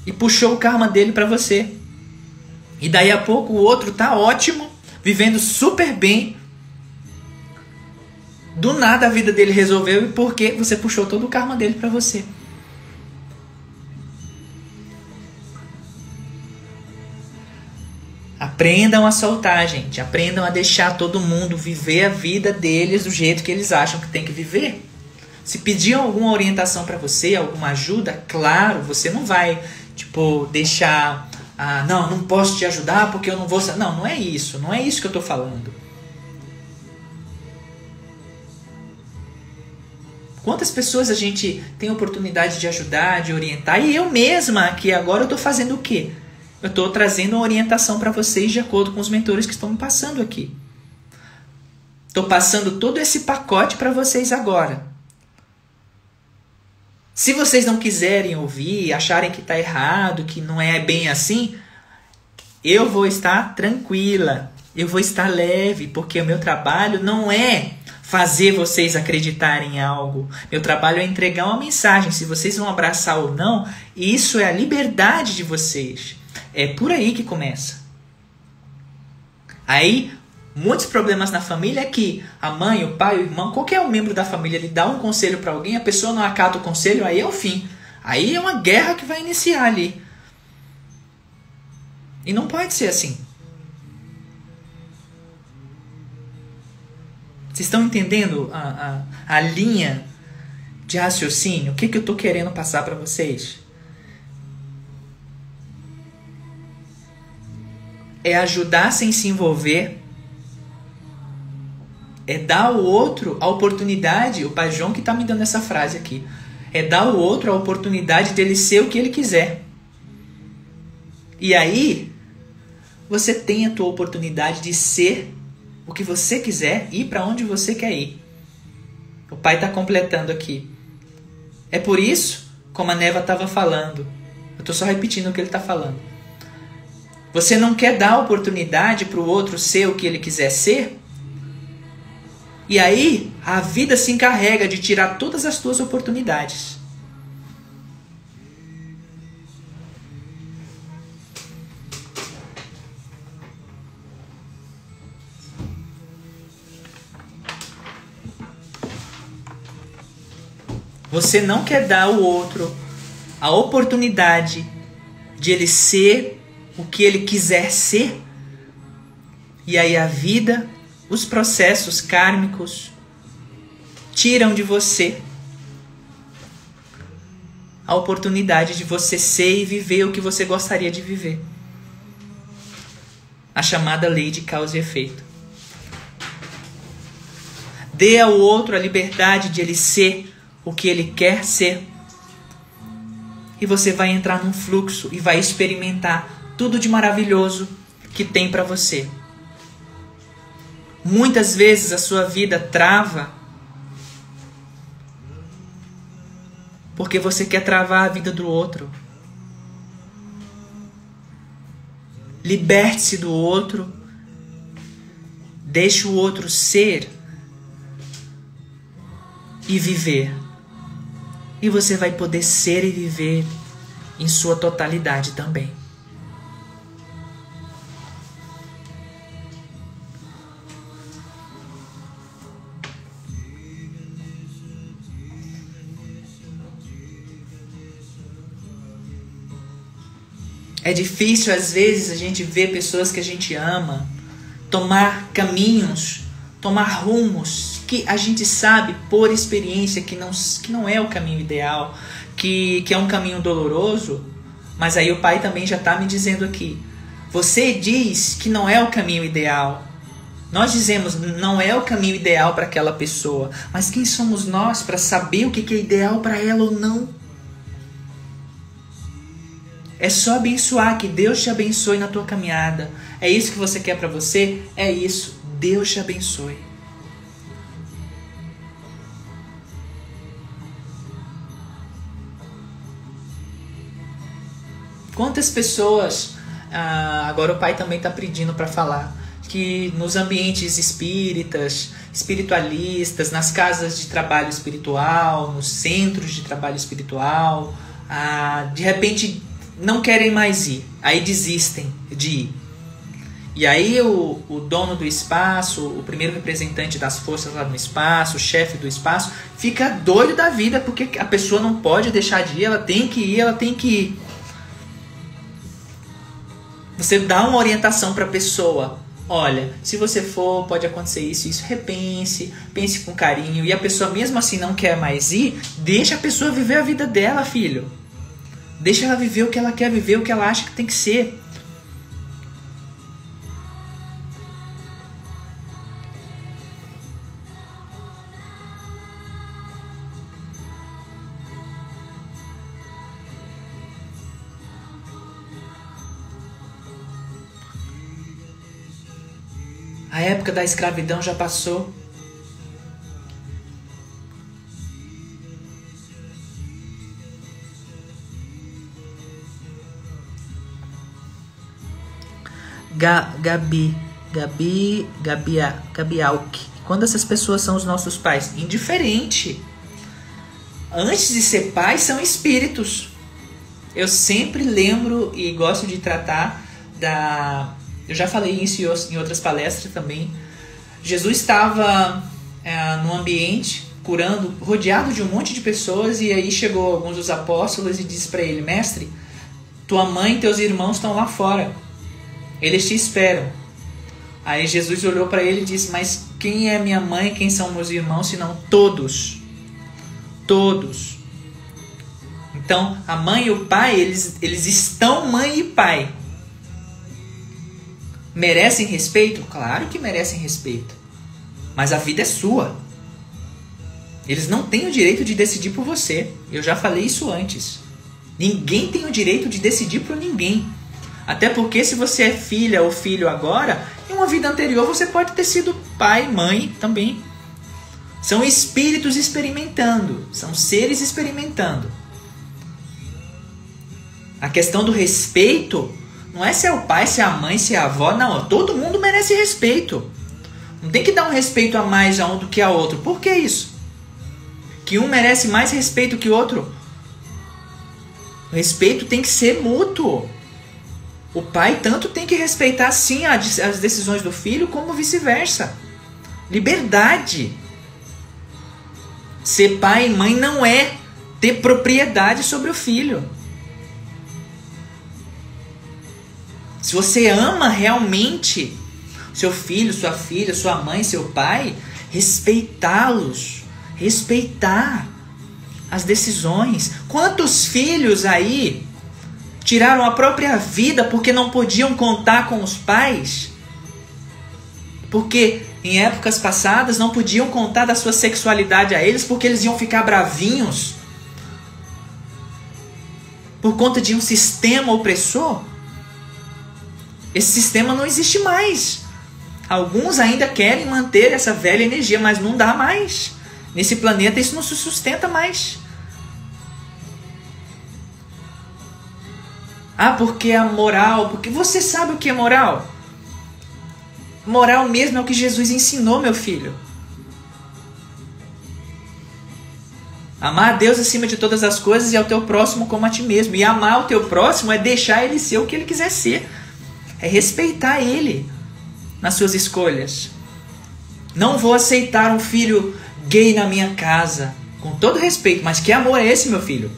E puxou o karma dele para você. E daí a pouco o outro tá ótimo, vivendo super bem. Do nada a vida dele resolveu porque você puxou todo o karma dele para você. Aprendam a soltar, gente. Aprendam a deixar todo mundo viver a vida deles do jeito que eles acham que tem que viver. Se pedir alguma orientação para você, alguma ajuda, claro, você não vai, tipo, deixar. Ah, não, não posso te ajudar porque eu não vou. Não, não é isso. Não é isso que eu tô falando. Quantas pessoas a gente tem oportunidade de ajudar, de orientar? E eu mesma aqui agora eu tô fazendo o quê? Eu estou trazendo uma orientação para vocês de acordo com os mentores que estão me passando aqui. Estou passando todo esse pacote para vocês agora. Se vocês não quiserem ouvir, acharem que está errado, que não é bem assim, eu vou estar tranquila, eu vou estar leve, porque o meu trabalho não é fazer vocês acreditarem em algo. Meu trabalho é entregar uma mensagem. Se vocês vão abraçar ou não, isso é a liberdade de vocês. É por aí que começa. Aí, muitos problemas na família é que a mãe, o pai, o irmão, qualquer um membro da família, ele dá um conselho para alguém, a pessoa não acata o conselho, aí é o fim. Aí é uma guerra que vai iniciar ali. E não pode ser assim. Vocês estão entendendo a, a, a linha de raciocínio? O que, que eu estou querendo passar para vocês? É ajudar sem se envolver, é dar ao outro a oportunidade, o pai João que está me dando essa frase aqui, é dar ao outro a oportunidade dele ser o que ele quiser. E aí, você tem a tua oportunidade de ser o que você quiser e ir para onde você quer ir. O pai está completando aqui. É por isso, como a Neva estava falando, eu estou só repetindo o que ele está falando você não quer dar oportunidade para o outro ser o que ele quiser ser? E aí a vida se encarrega de tirar todas as tuas oportunidades. Você não quer dar ao outro a oportunidade de ele ser o que ele quiser ser. E aí a vida, os processos kármicos tiram de você a oportunidade de você ser e viver o que você gostaria de viver. A chamada lei de causa e efeito. Dê ao outro a liberdade de ele ser o que ele quer ser. E você vai entrar num fluxo e vai experimentar tudo de maravilhoso que tem para você. Muitas vezes a sua vida trava porque você quer travar a vida do outro. Liberte-se do outro. Deixe o outro ser e viver. E você vai poder ser e viver em sua totalidade também. É difícil às vezes a gente ver pessoas que a gente ama tomar caminhos, tomar rumos que a gente sabe por experiência que não, que não é o caminho ideal, que, que é um caminho doloroso. Mas aí o pai também já está me dizendo aqui: você diz que não é o caminho ideal. Nós dizemos não é o caminho ideal para aquela pessoa, mas quem somos nós para saber o que é ideal para ela ou não? É só abençoar, que Deus te abençoe na tua caminhada. É isso que você quer para você? É isso. Deus te abençoe. Quantas pessoas, ah, agora o pai também está pedindo para falar, que nos ambientes espíritas, espiritualistas, nas casas de trabalho espiritual, nos centros de trabalho espiritual, ah, de repente não querem mais ir, aí desistem de ir. E aí o, o dono do espaço, o primeiro representante das forças lá no espaço, o chefe do espaço, fica doido da vida porque a pessoa não pode deixar de ir, ela tem que ir, ela tem que ir. Você dá uma orientação para a pessoa. Olha, se você for, pode acontecer isso, isso. Repense, pense com carinho. E a pessoa mesmo assim não quer mais ir, deixa a pessoa viver a vida dela, filho. Deixa ela viver o que ela quer viver, o que ela acha que tem que ser. A época da escravidão já passou. Gabi, Gabi, Gabia, Gabialk. Quando essas pessoas são os nossos pais? Indiferente. Antes de ser pais, são espíritos. Eu sempre lembro e gosto de tratar da eu já falei isso em outras palestras também. Jesus estava é, no ambiente curando, rodeado de um monte de pessoas, e aí chegou alguns dos apóstolos e disse para ele: Mestre, tua mãe e teus irmãos estão lá fora, eles te esperam. Aí Jesus olhou para ele e disse: Mas quem é minha mãe, quem são meus irmãos, senão todos? Todos. Então, a mãe e o pai, eles, eles estão mãe e pai. Merecem respeito? Claro que merecem respeito. Mas a vida é sua. Eles não têm o direito de decidir por você. Eu já falei isso antes. Ninguém tem o direito de decidir por ninguém. Até porque se você é filha ou filho agora, em uma vida anterior você pode ter sido pai, mãe também. São espíritos experimentando, são seres experimentando. A questão do respeito não é se é o pai, se é a mãe, se é a avó. Não, todo mundo merece respeito. Não tem que dar um respeito a mais a um do que a outro. Por que isso? Que um merece mais respeito que o outro? O respeito tem que ser mútuo. O pai tanto tem que respeitar sim as decisões do filho, como vice-versa. Liberdade. Ser pai e mãe não é ter propriedade sobre o filho. Se você ama realmente seu filho, sua filha, sua mãe, seu pai, respeitá-los, respeitar as decisões. Quantos filhos aí tiraram a própria vida porque não podiam contar com os pais? Porque em épocas passadas não podiam contar da sua sexualidade a eles porque eles iam ficar bravinhos por conta de um sistema opressor? Esse sistema não existe mais. Alguns ainda querem manter essa velha energia, mas não dá mais. Nesse planeta isso não se sustenta mais. Ah, porque a moral, porque você sabe o que é moral? Moral mesmo é o que Jesus ensinou, meu filho. Amar a Deus acima de todas as coisas e ao teu próximo como a ti mesmo. E amar o teu próximo é deixar ele ser o que ele quiser ser é respeitar ele nas suas escolhas. Não vou aceitar um filho gay na minha casa, com todo respeito, mas que amor é esse, meu filho?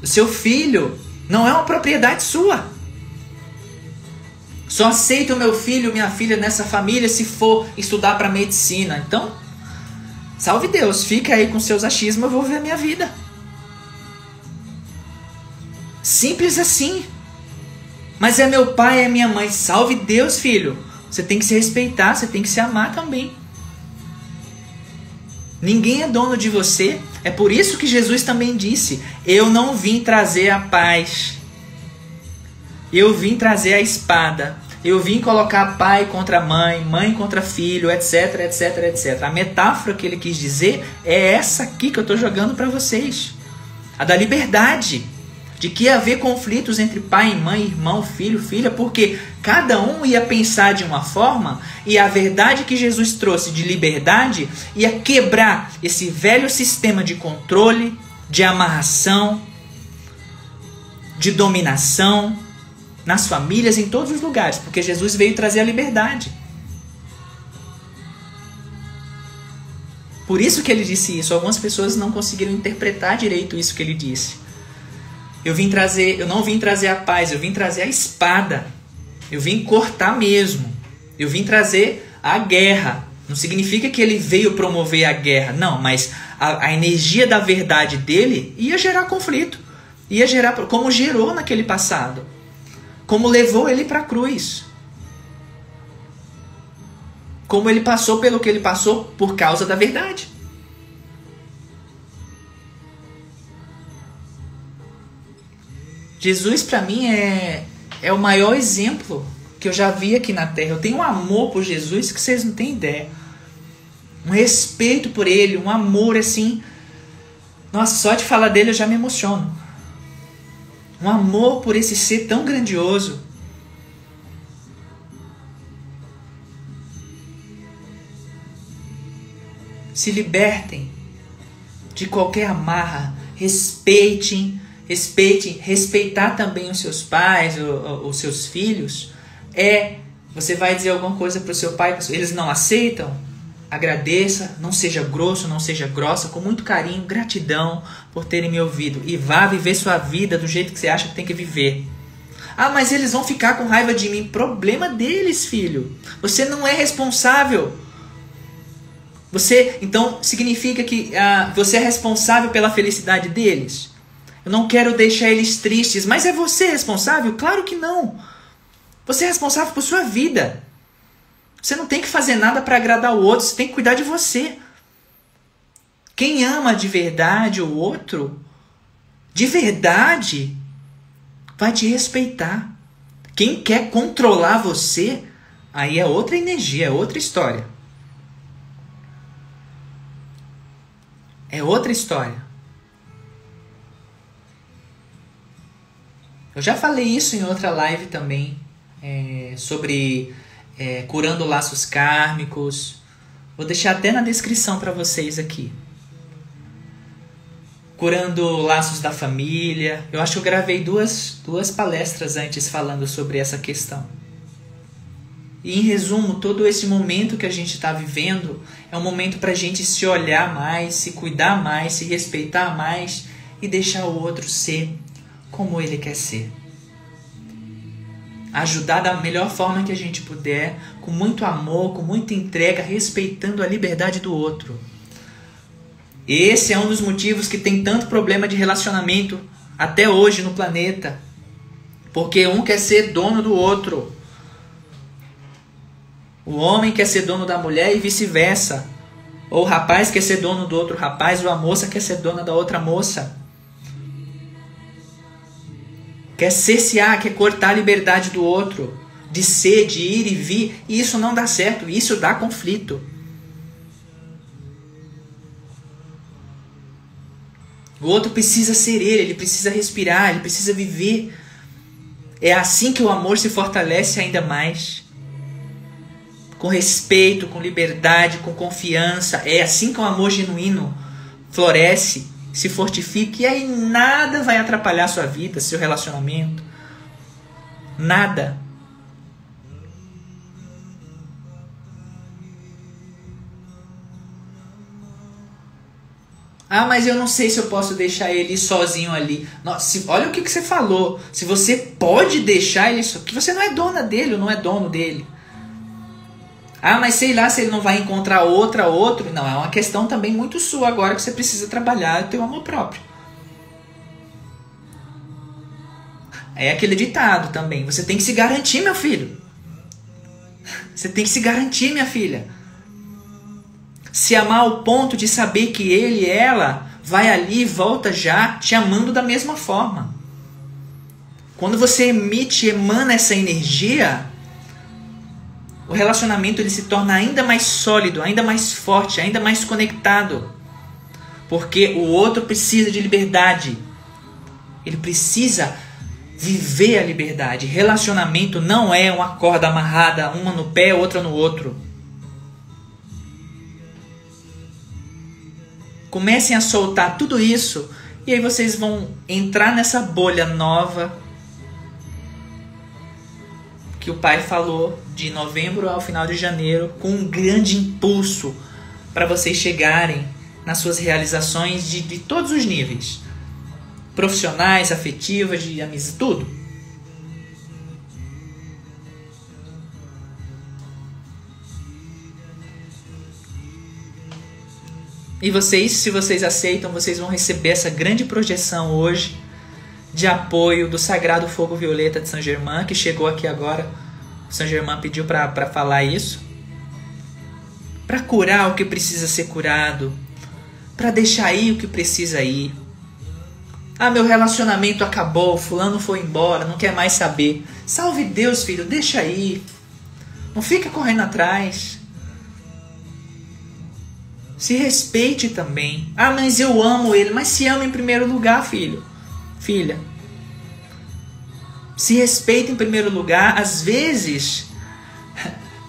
O seu filho não é uma propriedade sua. Só aceito o meu filho, minha filha nessa família se for estudar para medicina. Então, salve Deus, fica aí com seus achismos, eu vou ver a minha vida. Simples assim. Mas é meu pai, é minha mãe. Salve Deus, filho. Você tem que se respeitar, você tem que se amar também. Ninguém é dono de você. É por isso que Jesus também disse: Eu não vim trazer a paz. Eu vim trazer a espada. Eu vim colocar pai contra mãe, mãe contra filho, etc, etc, etc. A metáfora que ele quis dizer é essa aqui que eu estou jogando para vocês. A da liberdade. De que ia haver conflitos entre pai e mãe, irmão, filho, filha, porque cada um ia pensar de uma forma e a verdade que Jesus trouxe de liberdade ia quebrar esse velho sistema de controle, de amarração, de dominação nas famílias, em todos os lugares, porque Jesus veio trazer a liberdade. Por isso que ele disse isso. Algumas pessoas não conseguiram interpretar direito isso que ele disse. Eu vim trazer, eu não vim trazer a paz, eu vim trazer a espada. Eu vim cortar mesmo. Eu vim trazer a guerra. Não significa que ele veio promover a guerra, não, mas a, a energia da verdade dele ia gerar conflito. Ia gerar, como gerou naquele passado. Como levou ele para a cruz. Como ele passou pelo que ele passou por causa da verdade. Jesus para mim é, é o maior exemplo que eu já vi aqui na Terra. Eu tenho um amor por Jesus que vocês não têm ideia. Um respeito por ele, um amor assim. Nossa, só de falar dele eu já me emociono. Um amor por esse ser tão grandioso. Se libertem de qualquer amarra, respeitem respeite, respeitar também os seus pais, os seus filhos, é você vai dizer alguma coisa para o seu pai, eles não aceitam, agradeça, não seja grosso, não seja grossa, com muito carinho, gratidão por terem me ouvido e vá viver sua vida do jeito que você acha que tem que viver. Ah, mas eles vão ficar com raiva de mim. Problema deles, filho. Você não é responsável. Você, então, significa que ah, você é responsável pela felicidade deles? Eu não quero deixar eles tristes. Mas é você responsável? Claro que não. Você é responsável por sua vida. Você não tem que fazer nada para agradar o outro, você tem que cuidar de você. Quem ama de verdade o outro, de verdade, vai te respeitar. Quem quer controlar você, aí é outra energia, é outra história. É outra história. Eu já falei isso em outra live também, é, sobre é, curando laços kármicos. Vou deixar até na descrição para vocês aqui. Curando laços da família. Eu acho que eu gravei duas, duas palestras antes falando sobre essa questão. E em resumo, todo esse momento que a gente está vivendo é um momento para a gente se olhar mais, se cuidar mais, se respeitar mais e deixar o outro ser como ele quer ser. Ajudar da melhor forma que a gente puder, com muito amor, com muita entrega, respeitando a liberdade do outro. Esse é um dos motivos que tem tanto problema de relacionamento até hoje no planeta. Porque um quer ser dono do outro. O homem quer ser dono da mulher e vice-versa. Ou o rapaz quer ser dono do outro rapaz, ou a moça quer ser dona da outra moça quer cercear, quer cortar a liberdade do outro, de ser, de ir e vir, e isso não dá certo, isso dá conflito. O outro precisa ser ele, ele precisa respirar, ele precisa viver. É assim que o amor se fortalece ainda mais. Com respeito, com liberdade, com confiança. É assim que o amor genuíno floresce se fortifique e aí nada vai atrapalhar sua vida, seu relacionamento. Nada. Ah, mas eu não sei se eu posso deixar ele sozinho ali. Nossa, olha o que, que você falou. Se você pode deixar ele. Que você não é dona dele ou não é dono dele. Ah, mas sei lá se ele não vai encontrar outra, outro. Não, é uma questão também muito sua agora que você precisa trabalhar o teu amor próprio. É aquele ditado também. Você tem que se garantir, meu filho. Você tem que se garantir, minha filha. Se amar ao ponto de saber que ele ela vai ali e volta já te amando da mesma forma. Quando você emite, emana essa energia, o relacionamento ele se torna ainda mais sólido, ainda mais forte, ainda mais conectado. Porque o outro precisa de liberdade. Ele precisa viver a liberdade. Relacionamento não é uma corda amarrada, uma no pé, outra no outro. Comecem a soltar tudo isso e aí vocês vão entrar nessa bolha nova que o pai falou de novembro ao final de janeiro com um grande impulso para vocês chegarem nas suas realizações de, de todos os níveis profissionais, afetivas, de amizade, tudo. E vocês, se vocês aceitam, vocês vão receber essa grande projeção hoje de apoio do Sagrado Fogo Violeta de São Germain, que chegou aqui agora. São Germain pediu para falar isso. Para curar o que precisa ser curado, para deixar ir o que precisa ir ah, meu relacionamento acabou, fulano foi embora, não quer mais saber. Salve Deus, filho, deixa aí. Não fica correndo atrás. Se respeite também. Ah, mas eu amo ele. Mas se ama em primeiro lugar, filho. Filha. Se respeita em primeiro lugar. Às vezes,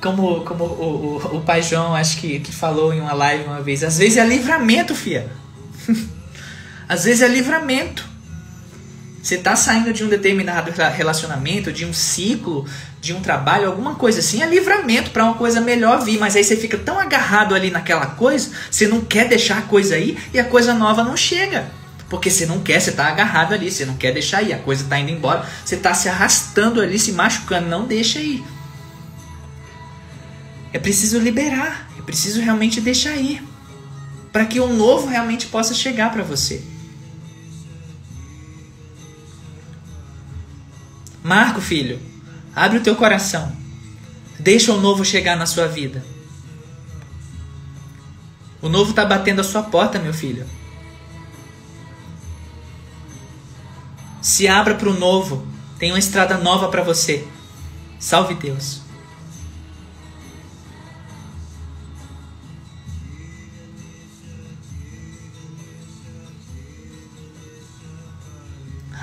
como, como o, o, o pai João acho que, que falou em uma live uma vez, às vezes é livramento, filha. Às vezes é livramento. Você está saindo de um determinado relacionamento, de um ciclo, de um trabalho, alguma coisa assim, é livramento para uma coisa melhor vir. Mas aí você fica tão agarrado ali naquela coisa, você não quer deixar a coisa aí e a coisa nova não chega. Porque você não quer, você está agarrado ali, você não quer deixar ir, a coisa está indo embora, você está se arrastando ali, se machucando, não deixa ir. É preciso liberar, é preciso realmente deixar ir, para que o novo realmente possa chegar para você. Marco, filho, abre o teu coração. Deixa o novo chegar na sua vida. O novo está batendo a sua porta, meu filho. Se abra para o novo. Tem uma estrada nova para você. Salve Deus.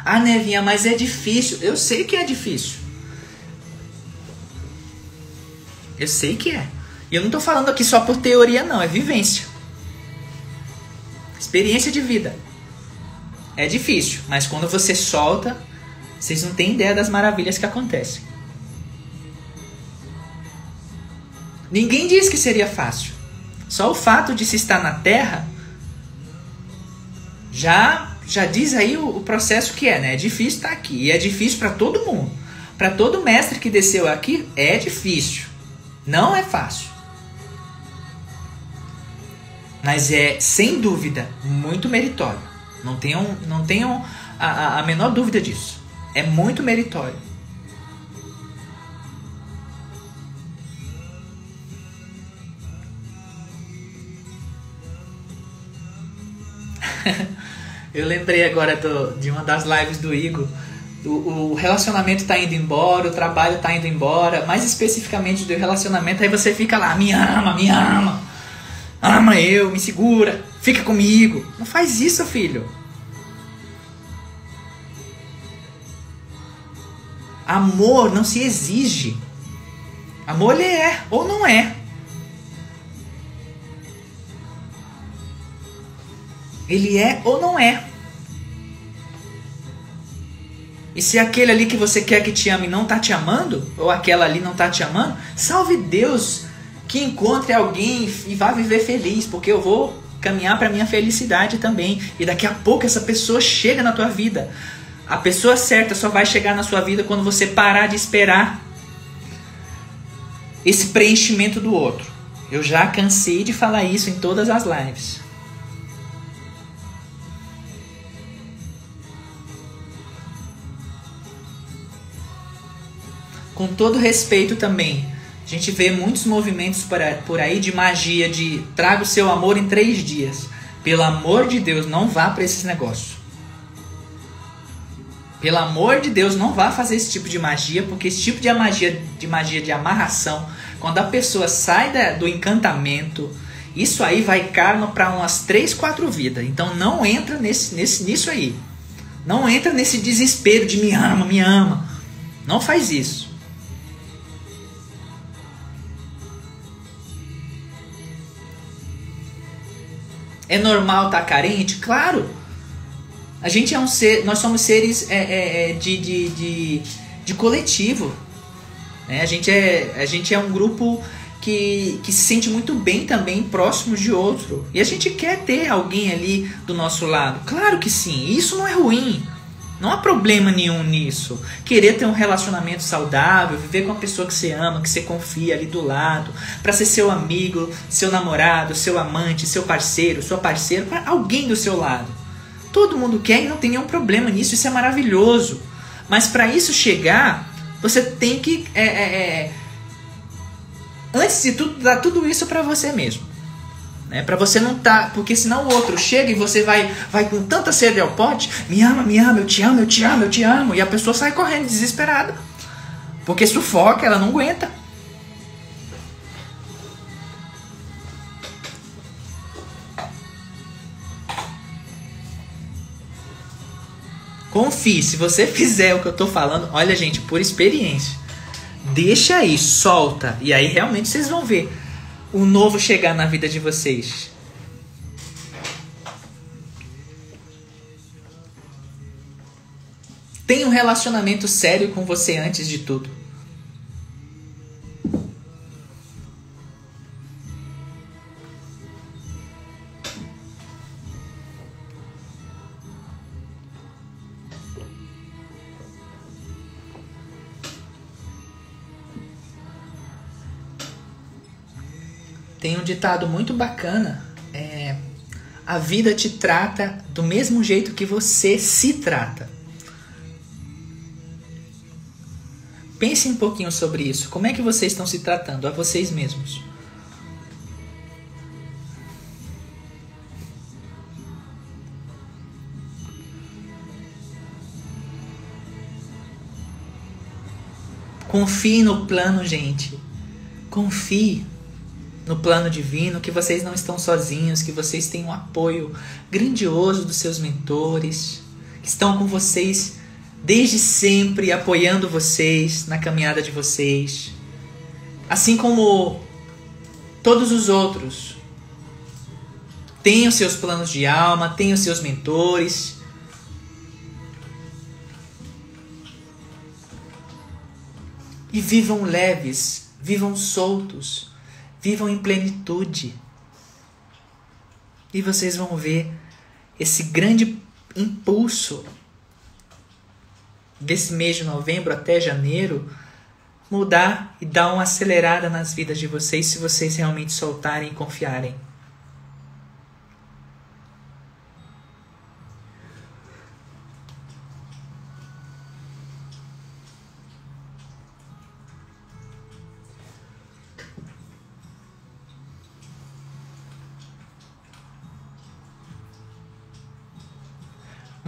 Ah, Nevinha, mas é difícil. Eu sei que é difícil. Eu sei que é. E eu não tô falando aqui só por teoria, não. É vivência. Experiência de vida. É difícil, mas quando você solta, vocês não têm ideia das maravilhas que acontecem. Ninguém diz que seria fácil. Só o fato de se estar na Terra já já diz aí o, o, processo que é, né? É difícil estar aqui. E é difícil para todo mundo. Para todo mestre que desceu aqui, é difícil. Não é fácil. Mas é, sem dúvida, muito meritório. Não tenham, não tenham a, a menor dúvida disso. É muito meritório. Eu lembrei agora do, de uma das lives do Igor. O, o relacionamento está indo embora, o trabalho está indo embora, mais especificamente do relacionamento, aí você fica lá, me ama, me ama, ama eu, me segura, fica comigo. Não faz isso, filho. Amor não se exige. Amor ele é ou não é. Ele é ou não é. E se aquele ali que você quer que te ame não tá te amando, ou aquela ali não tá te amando, salve Deus que encontre alguém e vá viver feliz, porque eu vou caminhar para minha felicidade também. E daqui a pouco essa pessoa chega na tua vida. A pessoa certa só vai chegar na sua vida quando você parar de esperar esse preenchimento do outro. Eu já cansei de falar isso em todas as lives. com todo respeito também, a gente vê muitos movimentos por aí de magia, de traga o seu amor em três dias. Pelo amor de Deus, não vá para esses negócios. Pelo amor de Deus, não vá fazer esse tipo de magia, porque esse tipo de magia, de magia de amarração, quando a pessoa sai da, do encantamento, isso aí vai caro para umas 3, 4 vidas. Então não entra nesse, nesse, nisso aí. Não entra nesse desespero de me ama, me ama. Não faz isso. É normal estar tá carente? Claro. A gente é um ser, nós somos seres é, é, é, de, de, de, de coletivo. Né? A, gente é, a gente é um grupo que, que se sente muito bem também próximos de outro. E a gente quer ter alguém ali do nosso lado. Claro que sim. Isso não é ruim. Não há problema nenhum nisso. Querer ter um relacionamento saudável, viver com a pessoa que você ama, que você confia ali do lado, para ser seu amigo, seu namorado, seu amante, seu parceiro, sua parceira, para alguém do seu lado. Todo mundo quer e não tem nenhum problema nisso, isso é maravilhoso. Mas para isso chegar, você tem que, é, é, é, antes de tudo, dar tudo isso para você mesmo. Né? Para você não tá, porque senão o outro chega e você vai vai com tanta sede ao pote, me ama, me ama, eu te amo, eu te amo, eu te amo, e a pessoa sai correndo desesperada. Porque sufoca, ela não aguenta. Confie, se você fizer o que eu tô falando, olha gente, por experiência. Deixa aí, solta, e aí realmente vocês vão ver o novo chegar na vida de vocês? Tem um relacionamento sério com você antes de tudo. Tem um ditado muito bacana. É, a vida te trata do mesmo jeito que você se trata. Pense um pouquinho sobre isso. Como é que vocês estão se tratando a vocês mesmos? Confie no plano, gente. Confie no plano divino, que vocês não estão sozinhos, que vocês têm um apoio grandioso dos seus mentores, que estão com vocês desde sempre, apoiando vocês na caminhada de vocês. Assim como todos os outros têm os seus planos de alma, têm os seus mentores. E vivam leves, vivam soltos Vivam em plenitude. E vocês vão ver esse grande impulso desse mês de novembro até janeiro mudar e dar uma acelerada nas vidas de vocês se vocês realmente soltarem e confiarem.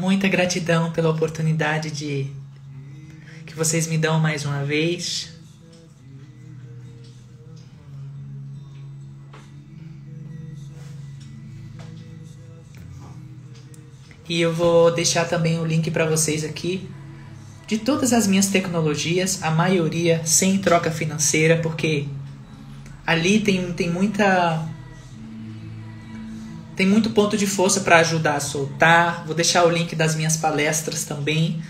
Muita gratidão pela oportunidade de que vocês me dão mais uma vez. E eu vou deixar também o link para vocês aqui de todas as minhas tecnologias, a maioria sem troca financeira, porque ali tem, tem muita tem muito ponto de força para ajudar a soltar. Vou deixar o link das minhas palestras também.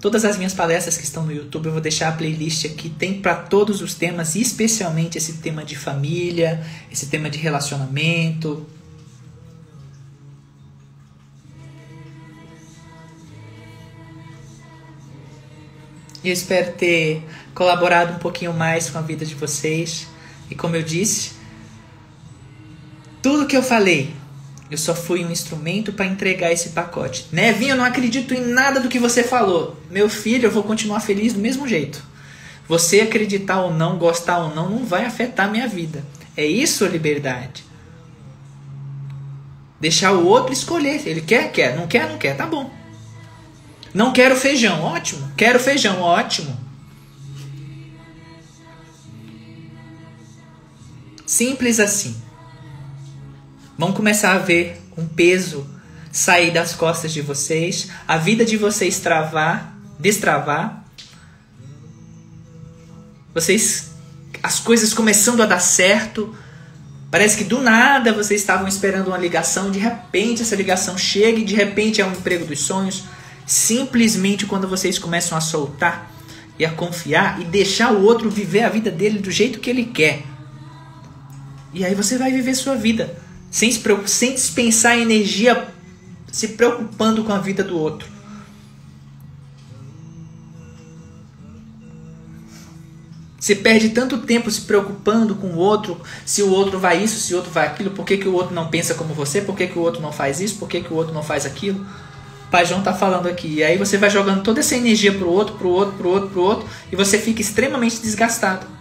Todas as minhas palestras que estão no YouTube, eu vou deixar a playlist aqui. Tem para todos os temas, especialmente esse tema de família, esse tema de relacionamento. E eu espero ter colaborado um pouquinho mais com a vida de vocês. E como eu disse, tudo que eu falei, eu só fui um instrumento para entregar esse pacote. Nevinho, eu não acredito em nada do que você falou. Meu filho, eu vou continuar feliz do mesmo jeito. Você acreditar ou não, gostar ou não, não vai afetar minha vida. É isso a liberdade. Deixar o outro escolher. Ele quer, quer. Não quer, não quer. Tá bom. Não quero feijão. Ótimo. Quero feijão. Ótimo. Simples assim. Vamos começar a ver um peso sair das costas de vocês, a vida de vocês travar, destravar. Vocês as coisas começando a dar certo. Parece que do nada vocês estavam esperando uma ligação, de repente essa ligação chega e de repente é um emprego dos sonhos. Simplesmente quando vocês começam a soltar e a confiar e deixar o outro viver a vida dele do jeito que ele quer. E aí você vai viver sua vida sem, se sem dispensar energia se preocupando com a vida do outro. Você perde tanto tempo se preocupando com o outro, se o outro vai isso, se o outro vai aquilo, por que, que o outro não pensa como você, por que, que o outro não faz isso, por que, que o outro não faz aquilo. O Pai João tá falando aqui. E aí você vai jogando toda essa energia pro outro, pro outro, pro outro, pro outro, e você fica extremamente desgastado.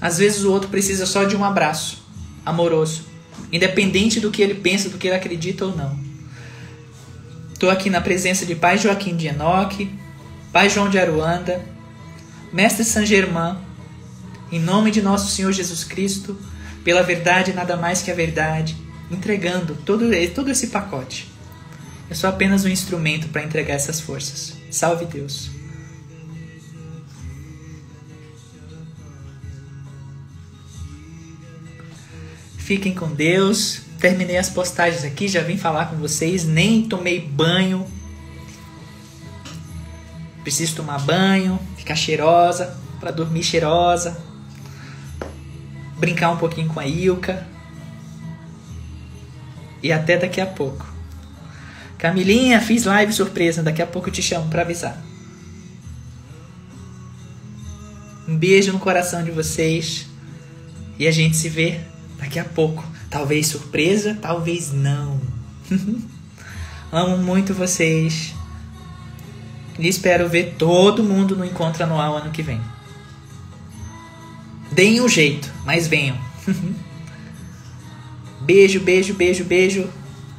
Às vezes o outro precisa só de um abraço amoroso, independente do que ele pensa, do que ele acredita ou não. Estou aqui na presença de Pai Joaquim de Enoque, Pai João de Aruanda, Mestre Saint Germain, em nome de nosso Senhor Jesus Cristo, pela verdade nada mais que a verdade, entregando todo, todo esse pacote. Eu sou apenas um instrumento para entregar essas forças. Salve Deus! Fiquem com Deus. Terminei as postagens aqui, já vim falar com vocês, nem tomei banho. Preciso tomar banho, ficar cheirosa, para dormir cheirosa. Brincar um pouquinho com a Ilka. E até daqui a pouco. Camilinha, fiz live surpresa, daqui a pouco eu te chamo para avisar. Um beijo no coração de vocês e a gente se vê daqui a pouco. Talvez surpresa, talvez não. Amo muito vocês. E espero ver todo mundo no encontro anual ano que vem. Deem um jeito, mas venham. beijo, beijo, beijo, beijo.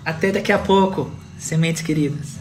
Até daqui a pouco, sementes queridas.